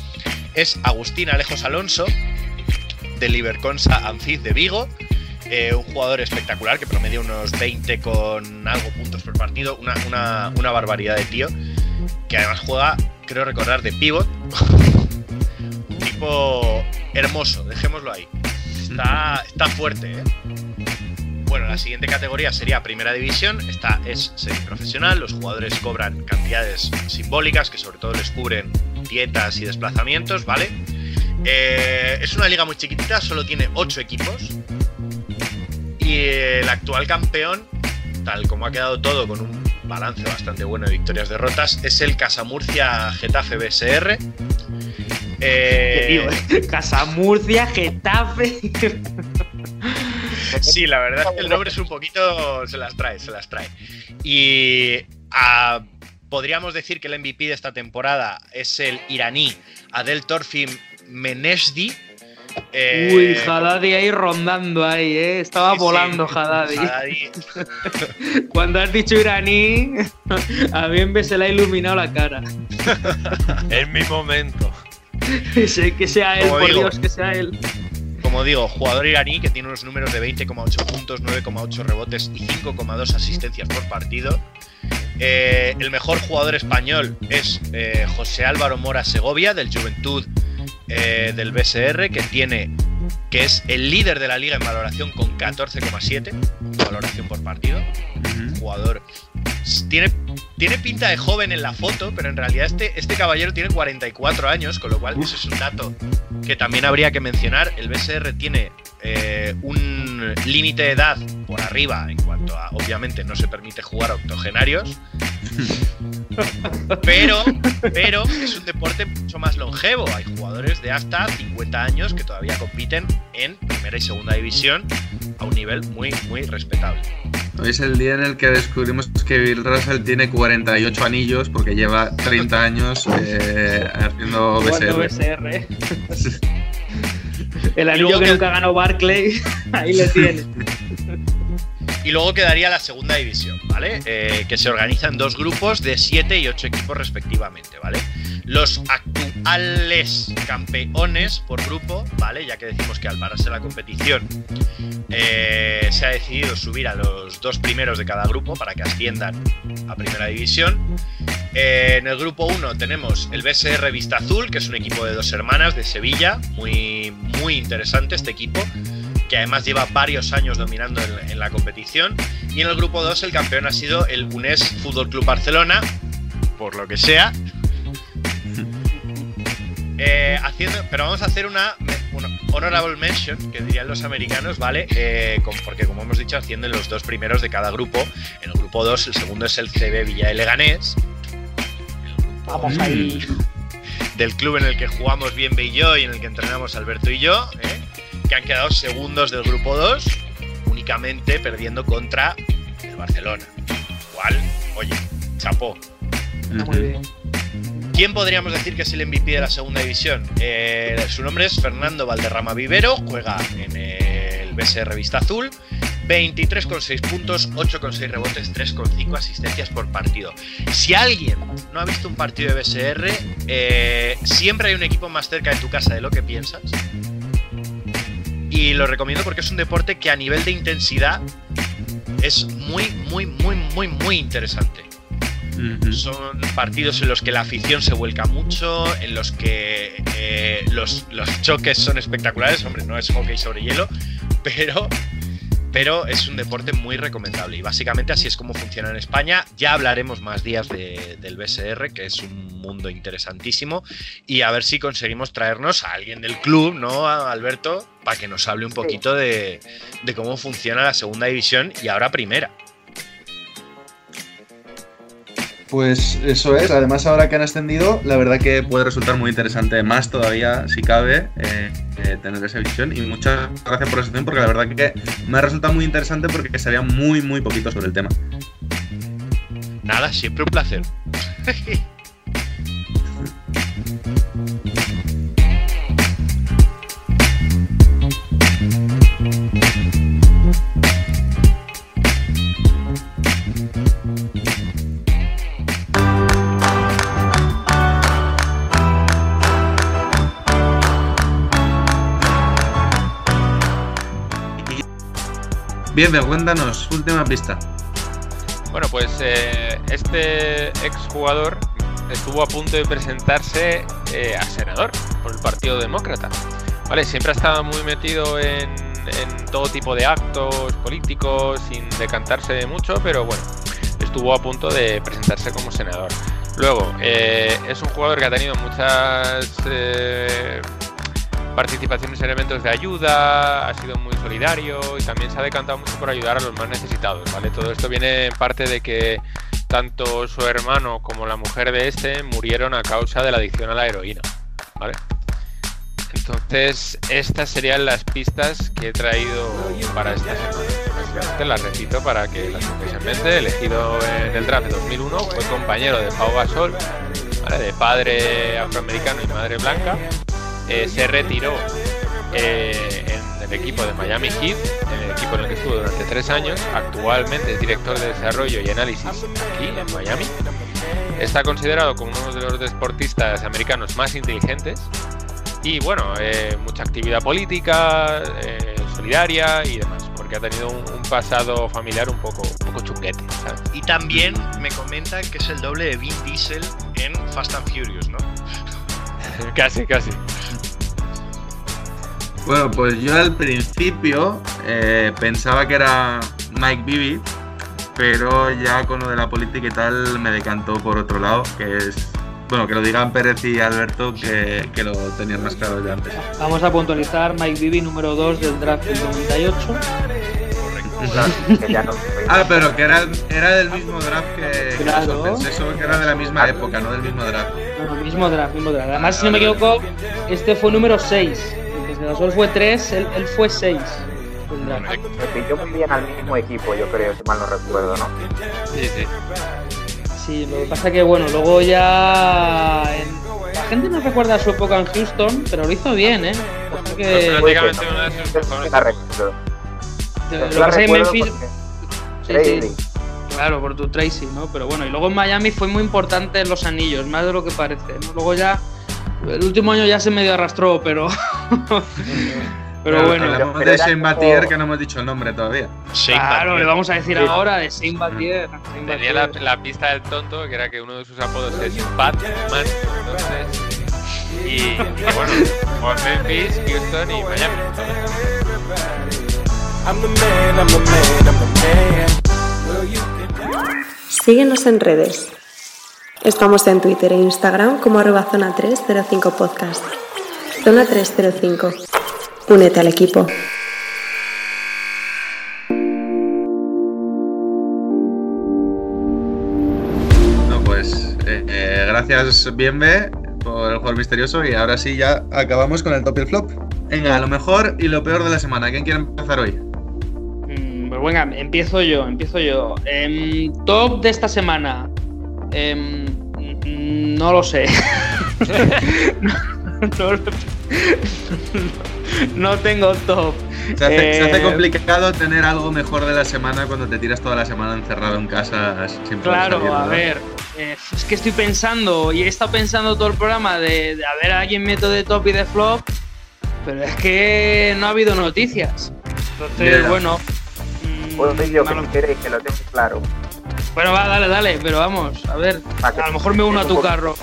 es Agustín Alejos Alonso, del Iberconsa Anfiz de Vigo. Eh, un jugador espectacular que promedia unos 20 con algo puntos por partido. Una, una- una barbaridad de tío. Que además juega, creo recordar, de pivot. un tipo hermoso, dejémoslo ahí. Está, está fuerte, ¿eh? Bueno, la siguiente categoría sería Primera División. Esta es semiprofesional. Los jugadores cobran cantidades simbólicas que sobre todo les cubren dietas y desplazamientos, ¿vale? Eh, es una liga muy chiquitita, solo tiene 8 equipos. Y el actual campeón, tal como ha quedado todo con un balance bastante bueno de victorias-derrotas, es el Casamurcia Getafe BSR. Eh,
¿eh? Casa Murcia, Getafe.
Sí, la verdad es que el nombre es un poquito. Se las trae, se las trae. Y ah, podríamos decir que el MVP de esta temporada es el iraní Adel Torfim Menesdi, Eh,
Uy, Haddadi ahí rondando ahí, ¿eh? Estaba
sí, sí.
volando Haddadi.
Haddadi.
Cuando has dicho iraní, a mí me se le ha iluminado la cara.
Es mi momento.
Que sea él,
Como
por
digo.
Dios, que sea él.
Como digo, jugador iraní que tiene unos números de 20,8 puntos, 9,8 rebotes y 5,2 asistencias por partido. Eh, el mejor jugador español es eh, José Álvaro Mora Segovia, del Juventud eh, del BSR, que tiene que es el líder de la liga en valoración con 14,7 valoración por partido. Jugador tiene, tiene pinta de joven en la foto, pero en realidad este, este caballero tiene 44 años, con lo cual eso es un dato que también habría que mencionar. El BSR tiene eh, un límite de edad por arriba en cuanto a, obviamente, no se permite jugar a octogenarios. pero, pero es un deporte mucho más longevo. Hay jugadores de hasta 50 años que todavía compiten en primera y segunda división a un nivel muy, muy respetable.
Hoy es el día en el que descubrimos que Bill Russell tiene 48 anillos porque lleva 30 años eh, haciendo BSR.
BSR. El anillo que
que-
nunca ganó Barclay, ahí le tiene.
Y luego quedaría la segunda división, ¿vale? Eh, que se organiza en dos grupos de 7 y 8 equipos respectivamente, ¿vale? Los actuales campeones por grupo, ¿vale? Ya que decimos que al pararse la competición eh, se ha decidido subir a los dos primeros de cada grupo para que asciendan a primera división. Eh, en el grupo 1 tenemos el BSR Vista Azul, que es un equipo de dos hermanas de Sevilla, muy, muy interesante este equipo que además lleva varios años dominando en, en la competición. Y en el grupo 2 el campeón ha sido el UNES Fútbol Club Barcelona, por lo que sea. Eh, haciendo, pero vamos a hacer una, una honorable mention, que dirían los americanos, ¿vale? Eh, con- porque como hemos dicho, ascienden los dos primeros de cada grupo. En el grupo 2 el segundo es el CB Villa de Leganés.
Vamos ahí.
del club en el que jugamos Bienve y yo y en el que entrenamos Alberto y yo, ¿eh? Que han quedado segundos del grupo 2, únicamente perdiendo contra el Barcelona. Cual, oye, chapó.
Muy bien.
¿Quién podríamos decir que es el MVP de la segunda división? Eh, su nombre es Fernando Valderrama Vivero, juega en el BSR Vista Azul, 23,6 puntos, 8,6 rebotes, 3,5 asistencias por partido. Si alguien no ha visto un partido de BSR, eh, siempre hay un equipo más cerca de tu casa de lo que piensas. Y lo recomiendo porque es un deporte que a nivel de intensidad es muy, muy, muy, muy, muy interesante. Son partidos en los que la afición se vuelca mucho, en los que eh, los, los choques son espectaculares. Hombre, no es hockey sobre hielo, pero, pero es un deporte muy recomendable. Y básicamente así es como funciona en España. Ya hablaremos más días de- del BSR, que es un mundo interesantísimo. Y a ver si conseguimos traernos a alguien del club, ¿no, Alberto? Para que nos hable un poquito de, de cómo funciona la segunda división y ahora primera.
Pues eso es, además ahora que han ascendido, la verdad que puede resultar muy interesante, más todavía, si cabe, eh, eh, tener esa visión. Y muchas gracias por la sección, porque la verdad que me ha resultado muy interesante porque sabía muy, muy poquito sobre el tema.
Nada, siempre un placer.
Bien, Bea, cuéntanos, última pista.
Bueno, pues eh, este exjugador estuvo a punto de presentarse eh, a senador por el Partido Demócrata. Vale, siempre ha estado muy metido en, en todo tipo de actos políticos, sin decantarse mucho, pero bueno, estuvo a punto de presentarse como senador. Luego, eh, es un jugador que ha tenido muchas eh, participaciones en eventos de ayuda, ha sido muy solidario y también se ha decantado mucho por ayudar a los más necesitados, ¿vale? Todo esto viene en parte de que tanto su hermano como la mujer de este murieron a causa de la adicción a la heroína, ¿vale? Entonces, estas serían las pistas que he traído para esta semana. Las repito para que las tengáis en mente. Elegido en el draft de 2001, fue compañero de Pau Gasol, de padre afroamericano y madre blanca. Eh, se retiró eh, en el equipo de Miami Heat, en el equipo en el que estuvo durante tres años. Actualmente es director de desarrollo y análisis aquí en Miami. Está considerado como uno de los deportistas americanos más inteligentes. Y bueno, eh, mucha actividad política, solidaria y demás, porque ha tenido un, un pasado familiar un poco, un poco chunguete, ¿sabes?
Y también me comentan que es el doble de Vin Diesel en Fast and Furious, ¿no?
casi, casi.
Bueno, pues yo al principio eh, pensaba que era Mike Bibby, pero ya con lo de la política y tal me decantó por otro lado, que es. Bueno, que lo digan Pérez y Alberto, que, que lo tenían más claro ya antes.
Vamos a puntualizar Mike Bibby, número 2 del draft del 98.
Que ya no-
Ah, pero que era, era del mismo draft que,
Claro.
nosotros. Pensé solo que era de la misma época, no del mismo draft.
No, no, mismo draft, mismo draft. Además, si no me equivoco, este fue número 6. Gasol fue 3, él, él fue 6. del draft.
Me pilló muy bien al mismo equipo, yo creo, si mal no recuerdo, ¿no?
Sí, sí.
Sí, lo que pasa que, bueno, luego ya. en- La gente no recuerda su época en Houston, pero lo hizo bien, ¿eh? Lo que pasa que-
Fue
prácticamente
que no.
una de sus mejores.
Lo que pasa es que Memphis. Sí, claro, por tu Tracy, ¿no? Pero bueno, y luego en Miami fue muy importante en los anillos, más de lo que parece, ¿no? Luego ya. El último año ya se medio arrastró, pero. pero
Claro,
bueno.
Hablamos
pero
de
como-
Battier, que no hemos dicho el nombre todavía.
Claro, le vamos a decir
Sí.
ahora de Shane Battier. Shane
Tenía la pista del tonto, que era que uno de sus apodos es Batman. Entonces, y, y bueno, por Memphis, Houston y Miami.
Síguenos en redes. Estamos en Twitter e Instagram como arroba zona 305 podcast. Zona 305. Únete al equipo.
No, pues eh, eh, gracias, Bienve, por el juego misterioso. Y ahora sí, ya acabamos con el top y el flop. Venga, lo mejor y lo peor de la semana. ¿Quién quiere empezar hoy?
Mm, Pues venga, empiezo yo, empiezo yo. Em, top de esta semana. Mm, no lo sé. no, no- no tengo top.
Se hace, se hace
Eh,
complicado tener algo mejor de la semana cuando te tiras toda la semana encerrado en casa sin
Claro,
salir,
a ver. eh, es que estoy pensando, y he estado pensando todo el programa de, de a ver a alguien meto de top y de flop, pero es que no ha habido noticias. Entonces,
Ya.
bueno. mm,
Pues yo, que si queréis, que lo tengo claro.
Bueno, va, dale, dale, pero vamos, a ver.
Que-
A lo mejor me uno a tu carro.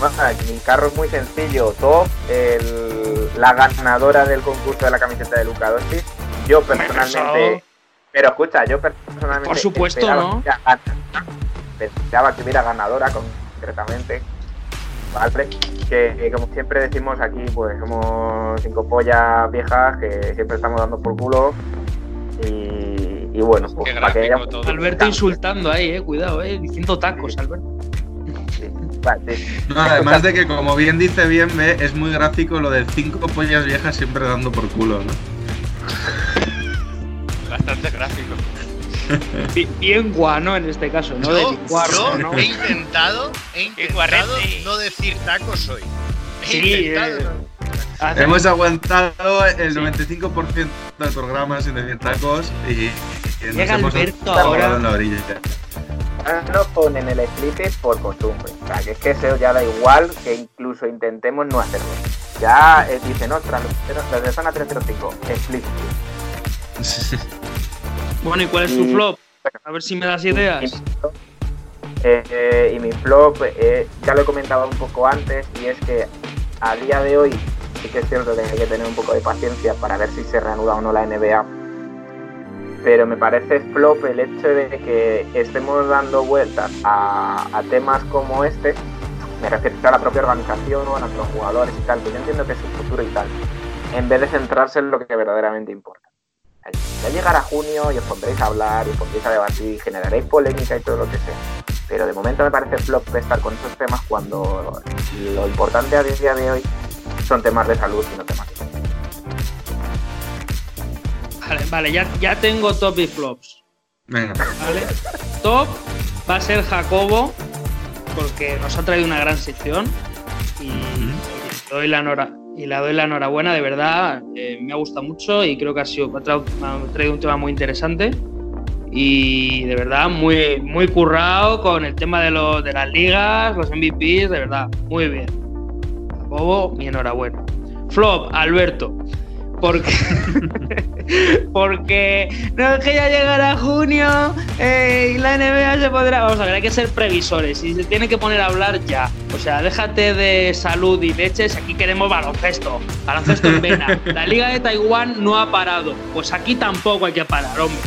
Nada, mi carro es muy sencillo. Top, el- la ganadora del concurso de la camiseta de Luca Doncic. Yo personalmente. Pero escucha, yo personalmente.
Por supuesto,
esperaba
¿no?
que hubiera ganadora, Pensaba que hubiera ganadora concretamente. Vale. Que, que como siempre decimos aquí, pues somos cinco pollas viejas que siempre estamos dando por culo. Y, y bueno, pues para que haya-
todo.
Alberto insultando ahí, eh, cuidado, eh, diciendo tacos, Alberto.
No, además de que, como bien dice Bienve, es muy gráfico lo de cinco pollas viejas siempre dando por culo, ¿no?
Bastante gráfico.
Bi- Bien guano en este caso, ¿no? De
Yo,
licuarlo,
yo
¿no?
he intentado, he intentado no decir tacos hoy. He
Sí,
intentado.
eh,
Hemos aguantado el 95% del programa sin decir tacos y, y nos
Llega
hemos
Alberto ahora.
en la orilla.
Ahora nos ponen el explícit por costumbre. O sea, que es que eso ya da igual que incluso intentemos no hacerlo. Ya eh, dicen, ostras, los de zona 305, explícito.
Bueno, ¿y cuál es tu
Y-
flop? A ver si me das ideas.
Y, eh, eh, y mi flop, eh, ya lo he comentado un poco antes, y es que a día de hoy sí que es cierto que hay que tener un poco de paciencia para ver si se reanuda o no la NBA. Pero me parece flop el hecho de que estemos dando vueltas a, a temas como este. Me refiero a la propia organización o a nuestros jugadores y tal, que yo entiendo que es su futuro y tal, en vez de centrarse en lo que verdaderamente importa. Ya llegará junio y os pondréis a hablar y os pondréis a debatir y generaréis polémica y todo lo que sea. Pero de momento me parece flop estar con esos temas cuando lo importante a día de hoy son temas de salud y no temas de salud.
Vale, vale, ya, ya tengo top y flops.
Venga,
¿vale? Top va a ser Jacobo, porque nos ha traído una gran sección. Y le doy la, enhora- y le doy la enhorabuena, de verdad, eh, me ha gustado mucho y creo que ha sido me ha traído, ha traído un tema muy interesante y de verdad muy, muy currado con el tema de, los, de las ligas, los MVPs, de verdad, muy bien. Bobo, mi enhorabuena. Flop, Alberto. Porque, porque no es que ya llegará junio eh, y la NBA se podrá. Vamos a ver, hay que ser previsores y se tiene que poner a hablar ya. O sea, déjate de salud y leches. Aquí queremos baloncesto, baloncesto en vena. La Liga de Taiwán no ha parado. Pues aquí tampoco hay que parar, hombre.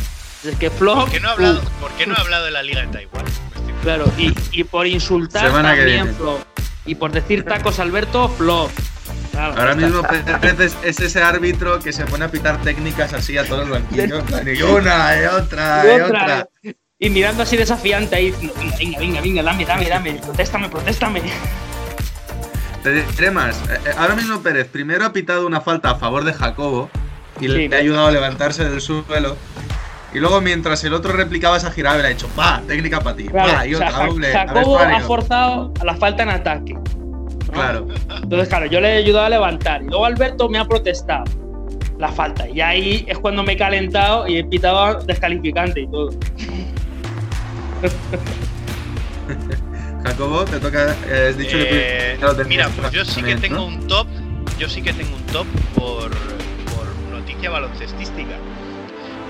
Es que Flop.
¿Por qué no ha hablado, ¿por qué no ha hablado de la Liga de Taiwán?
Claro, y, y por insultar también. Flop. Y por decir tacos Alberto, Flop. Claro,
Ahora mismo. Pérez es, es ese árbitro que se pone a pitar técnicas así a todos los banquillos. Y una, y otra, y
Y
otra.
otra, Y mirando así desafiante ahí, venga, venga, venga, dame, dame, dame, protestame, protestame.
Te diré más. eh, eh, Ahora mismo Pérez primero ha pitado una falta a favor de Jacobo y
Sí,
le ha ayudado a levantarse del suelo. Y luego, mientras el otro replicaba esa girada, le ha dicho, pa, técnica para ti,
Claro,
pa, y
o sea,
otra,
Ja-
doble,
Jacobo
a
ha forzado a la falta en ataque. ¿no?
Claro.
Entonces, claro, yo le he ayudado a levantar. Y luego Alberto me ha protestado la falta. Y ahí es cuando me he calentado y he pitado descalificante y todo.
Jacobo, te toca, eh, has dicho
Eh,
que lo tenías
mira, pues yo sí que tengo
¿no?
un top. Yo sí que tengo un top por, por noticia baloncestística.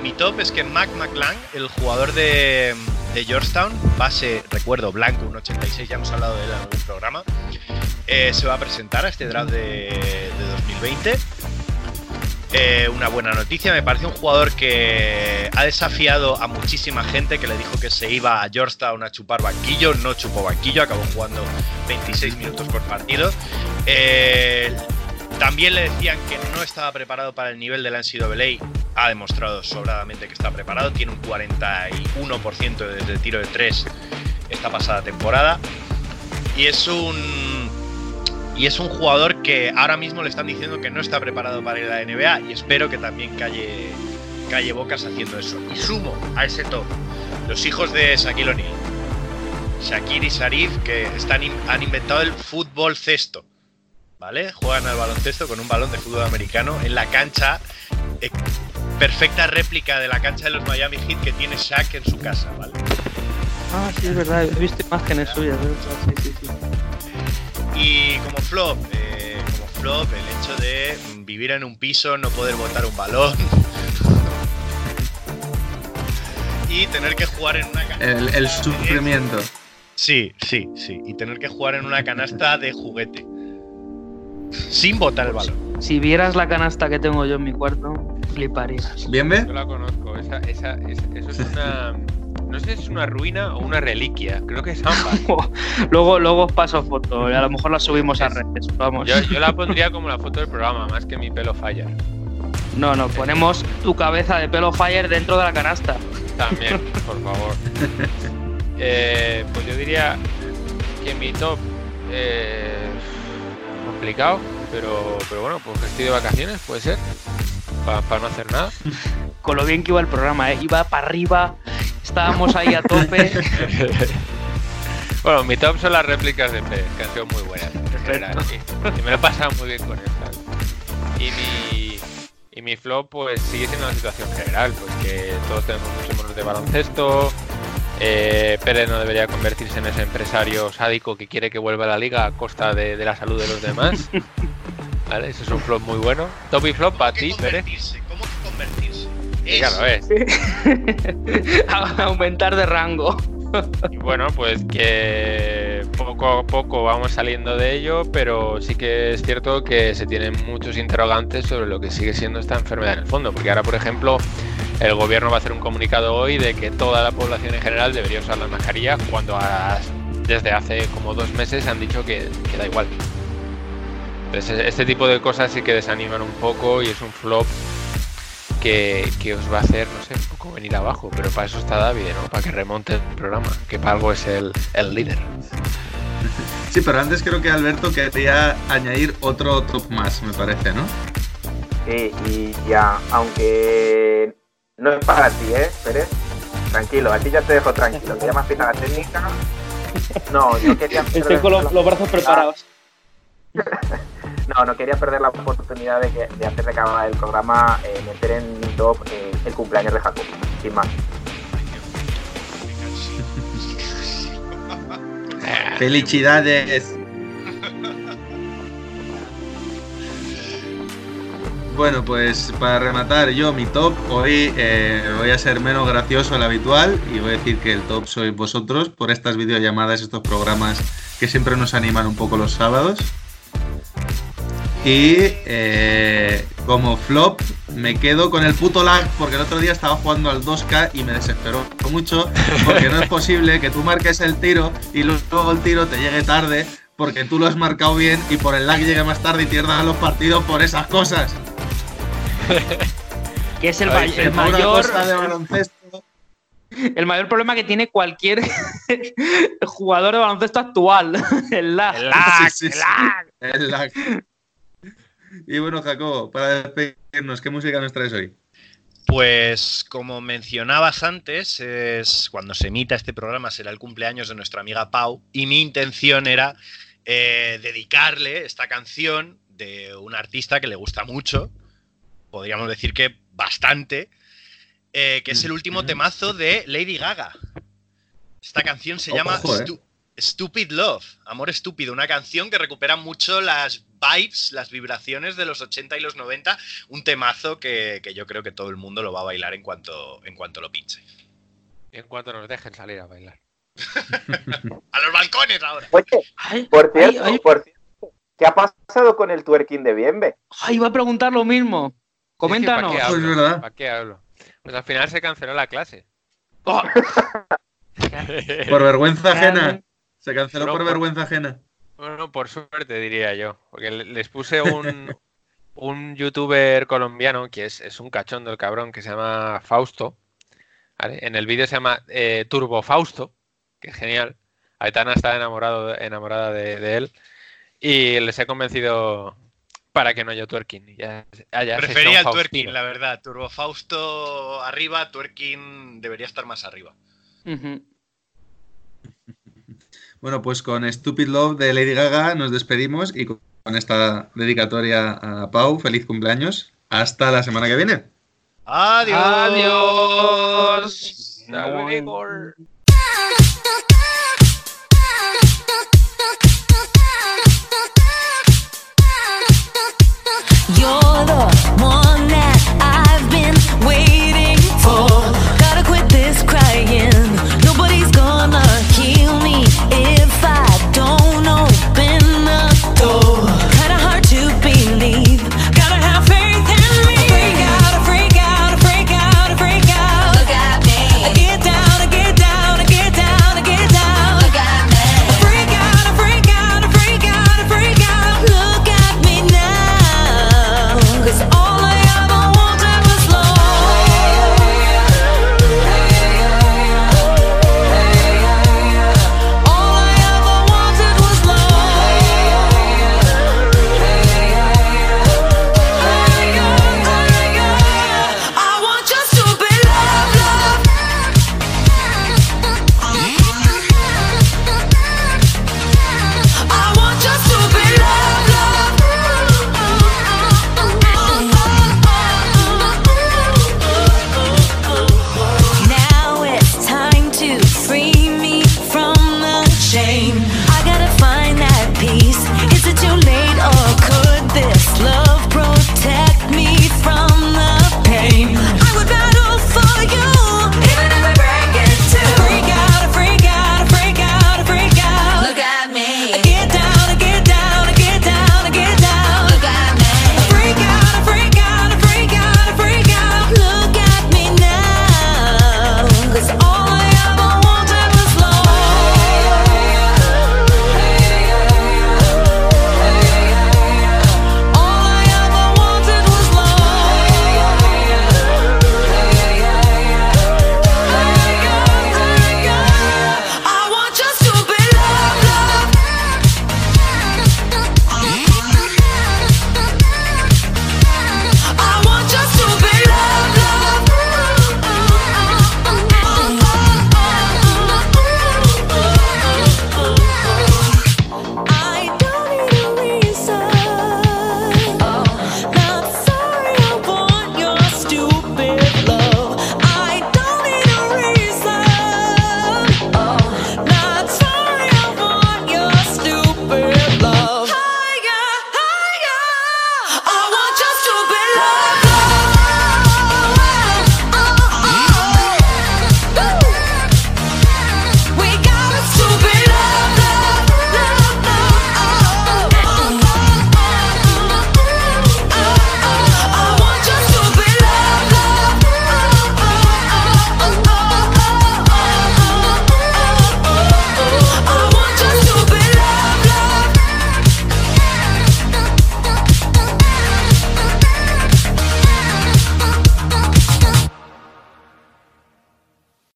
Mi top es que Mac McClung, el jugador de, de Georgetown, base, recuerdo, blanco, un 86, ya hemos hablado de él en algún programa, eh, se va a presentar a este draft de, de 2020. Eh, una buena noticia, me parece un jugador que ha desafiado a muchísima gente que le dijo que se iba a Georgetown a chupar banquillo, no chupó banquillo, acabó jugando 26 minutos por partido. Eh, también le decían que no estaba preparado para el nivel de la NCAA, ha demostrado sobradamente que está preparado, tiene un 41% desde el tiro de 3 esta pasada temporada y es un y es un jugador que ahora mismo le están diciendo que no está preparado para ir a la NBA y espero que también calle, calle bocas haciendo eso. Y sumo a ese top los hijos de Shaquille O'Neal, Shakir y Sharif, que están, han inventado el fútbol cesto. ¿Vale? Juegan al baloncesto con un balón de fútbol americano en la cancha, eh, perfecta réplica de la cancha de los Miami Heat que tiene Shaq en su casa, ¿vale?
Ah, sí, es verdad, he visto imágenes suyas. verdad, Sí, sí, sí.
Y como flop, eh, como flop, el hecho de vivir en un piso, no poder botar un balón. y tener que jugar en una canasta.
El, el sufrimiento.
Sí, sí, sí. Y tener que jugar en una canasta de juguete. Sin botar el balón.
Si vieras la canasta que tengo yo en mi cuarto, fliparías.
¿Bien, ve?
Yo la conozco. Esa, esa, es- eso es una. No sé si es una ruina o una reliquia. Creo que es ambas.
luego, luego os paso foto y a lo mejor la subimos a redes. Vamos.
Yo, yo la pondría como la foto del programa, más que mi pelo falla.
No, no, ponemos tu cabeza de pelo fire dentro de la canasta.
También, por favor. Eh, pues yo diría que mi top eh, complicado, pero, pero bueno, pues que estoy de vacaciones, puede ser. Para no hacer nada.
Con lo bien que iba el programa, ¿eh? iba para arriba, estábamos ahí a tope.
Bueno, mi top son las réplicas de P, que han sido muy buenas. general, y, y me lo he pasado muy bien con estas. Y mi, y mi flop, pues sigue siendo la situación general, pues que todos tenemos muchos monos de baloncesto. Eh, Pérez no debería convertirse en ese empresario sádico que quiere que vuelva a la liga a costa de, de la salud de los demás. ¿Vale? Ese es un flop muy bueno. Top y flop para ti, Pérez.
¿Cómo que convertirse?
Claro, es.
Aumentar de rango.
Y bueno, pues que poco a poco vamos saliendo de ello, pero sí que es cierto que se tienen muchos interrogantes sobre lo que sigue siendo esta enfermedad en el fondo, porque ahora, por ejemplo, el gobierno va a hacer un comunicado hoy de que toda la población en general debería usar la mascarilla, cuando desde hace como dos meses han dicho que, que da igual. Entonces, este tipo de cosas sí que desaniman un poco y es un flop que, que os va a hacer, no sé, un poco venir abajo, pero para eso está David, ¿no? Para que remonte el programa, que para algo es el, el líder.
Sí, pero antes creo que Alberto quería añadir otro top más, me parece, ¿no?
Sí, y ya, aunque no es para ti, ¿eh, Pérez? Tranquilo, a ti ya te dejo tranquilo, que ya me has pitado la técnica. No, yo quería...
Estoy con los, los brazos preparados.
No, no quería perder la oportunidad de, que, de antes de acabar el programa eh, meter en mi top eh, el cumpleaños de Jacob, sin más.
Felicidades. Bueno, pues para rematar yo mi top, hoy eh, voy a ser menos gracioso al habitual y voy a decir que el top sois vosotros por estas videollamadas, estos programas que siempre nos animan un poco los sábados. Y eh, como flop me quedo con el puto lag porque el otro día estaba jugando al 2K y me desesperó mucho porque no es posible que tú marques el tiro y luego el tiro te llegue tarde porque tú lo has marcado bien y por el lag llegue más tarde y pierdas los partidos por esas cosas.
Que es el,
Ay,
mayor.
cosa de baloncesto.
El mayor problema que tiene cualquier jugador de baloncesto actual. El lag.
El lag,
Sí, sí,
el
sí.
lag.
El lag. Y bueno, Jacobo, para despedirnos, ¿qué música nos traes hoy?
Pues como mencionabas antes, es cuando se emita este programa será el cumpleaños de nuestra amiga Pau y mi intención era eh, dedicarle esta canción de un artista que le gusta mucho, podríamos decir que bastante, eh, que es el último temazo de Lady Gaga. Esta canción se llama
eh.
Stu- Stupid Love, Amor Estúpido, una canción que recupera mucho las vibes, las vibraciones de los 80 y los 90, un temazo que, que yo creo que todo el mundo lo va a bailar en cuanto, en cuanto lo pinche.
Y en cuanto nos dejen salir a bailar.
¡A los balcones ahora!
Oye,
Ay,
por cierto,
ay,
por cierto, ¿qué ha pasado con el twerking de Bienve?
ay, iba a preguntar lo mismo. Coméntanos.
Es que, ¿Para qué
Pues
hablo?
verdad.
¿Para qué hablo? Pues al final se canceló la clase.
Oh,
Por vergüenza ajena. Se canceló por- vergüenza ajena.
Bueno, por suerte diría yo. Porque le- les puse un, un youtuber colombiano que es, es un cachondo el cabrón que se llama Fausto. ¿vale? En el vídeo se llama eh, Turbo Fausto, que es genial. Aitana está enamorado, enamorada de, de él. Y les he convencido para que no haya twerking. Ya, ah,
Prefería el twerking, la verdad. Turbo Fausto arriba, twerking debería estar más arriba.
Bueno, pues con Stupid Love de Lady Gaga nos despedimos y con esta dedicatoria a Pau, feliz cumpleaños. Hasta la semana que viene.
¡Adiós!
Adiós.
Hasta luego.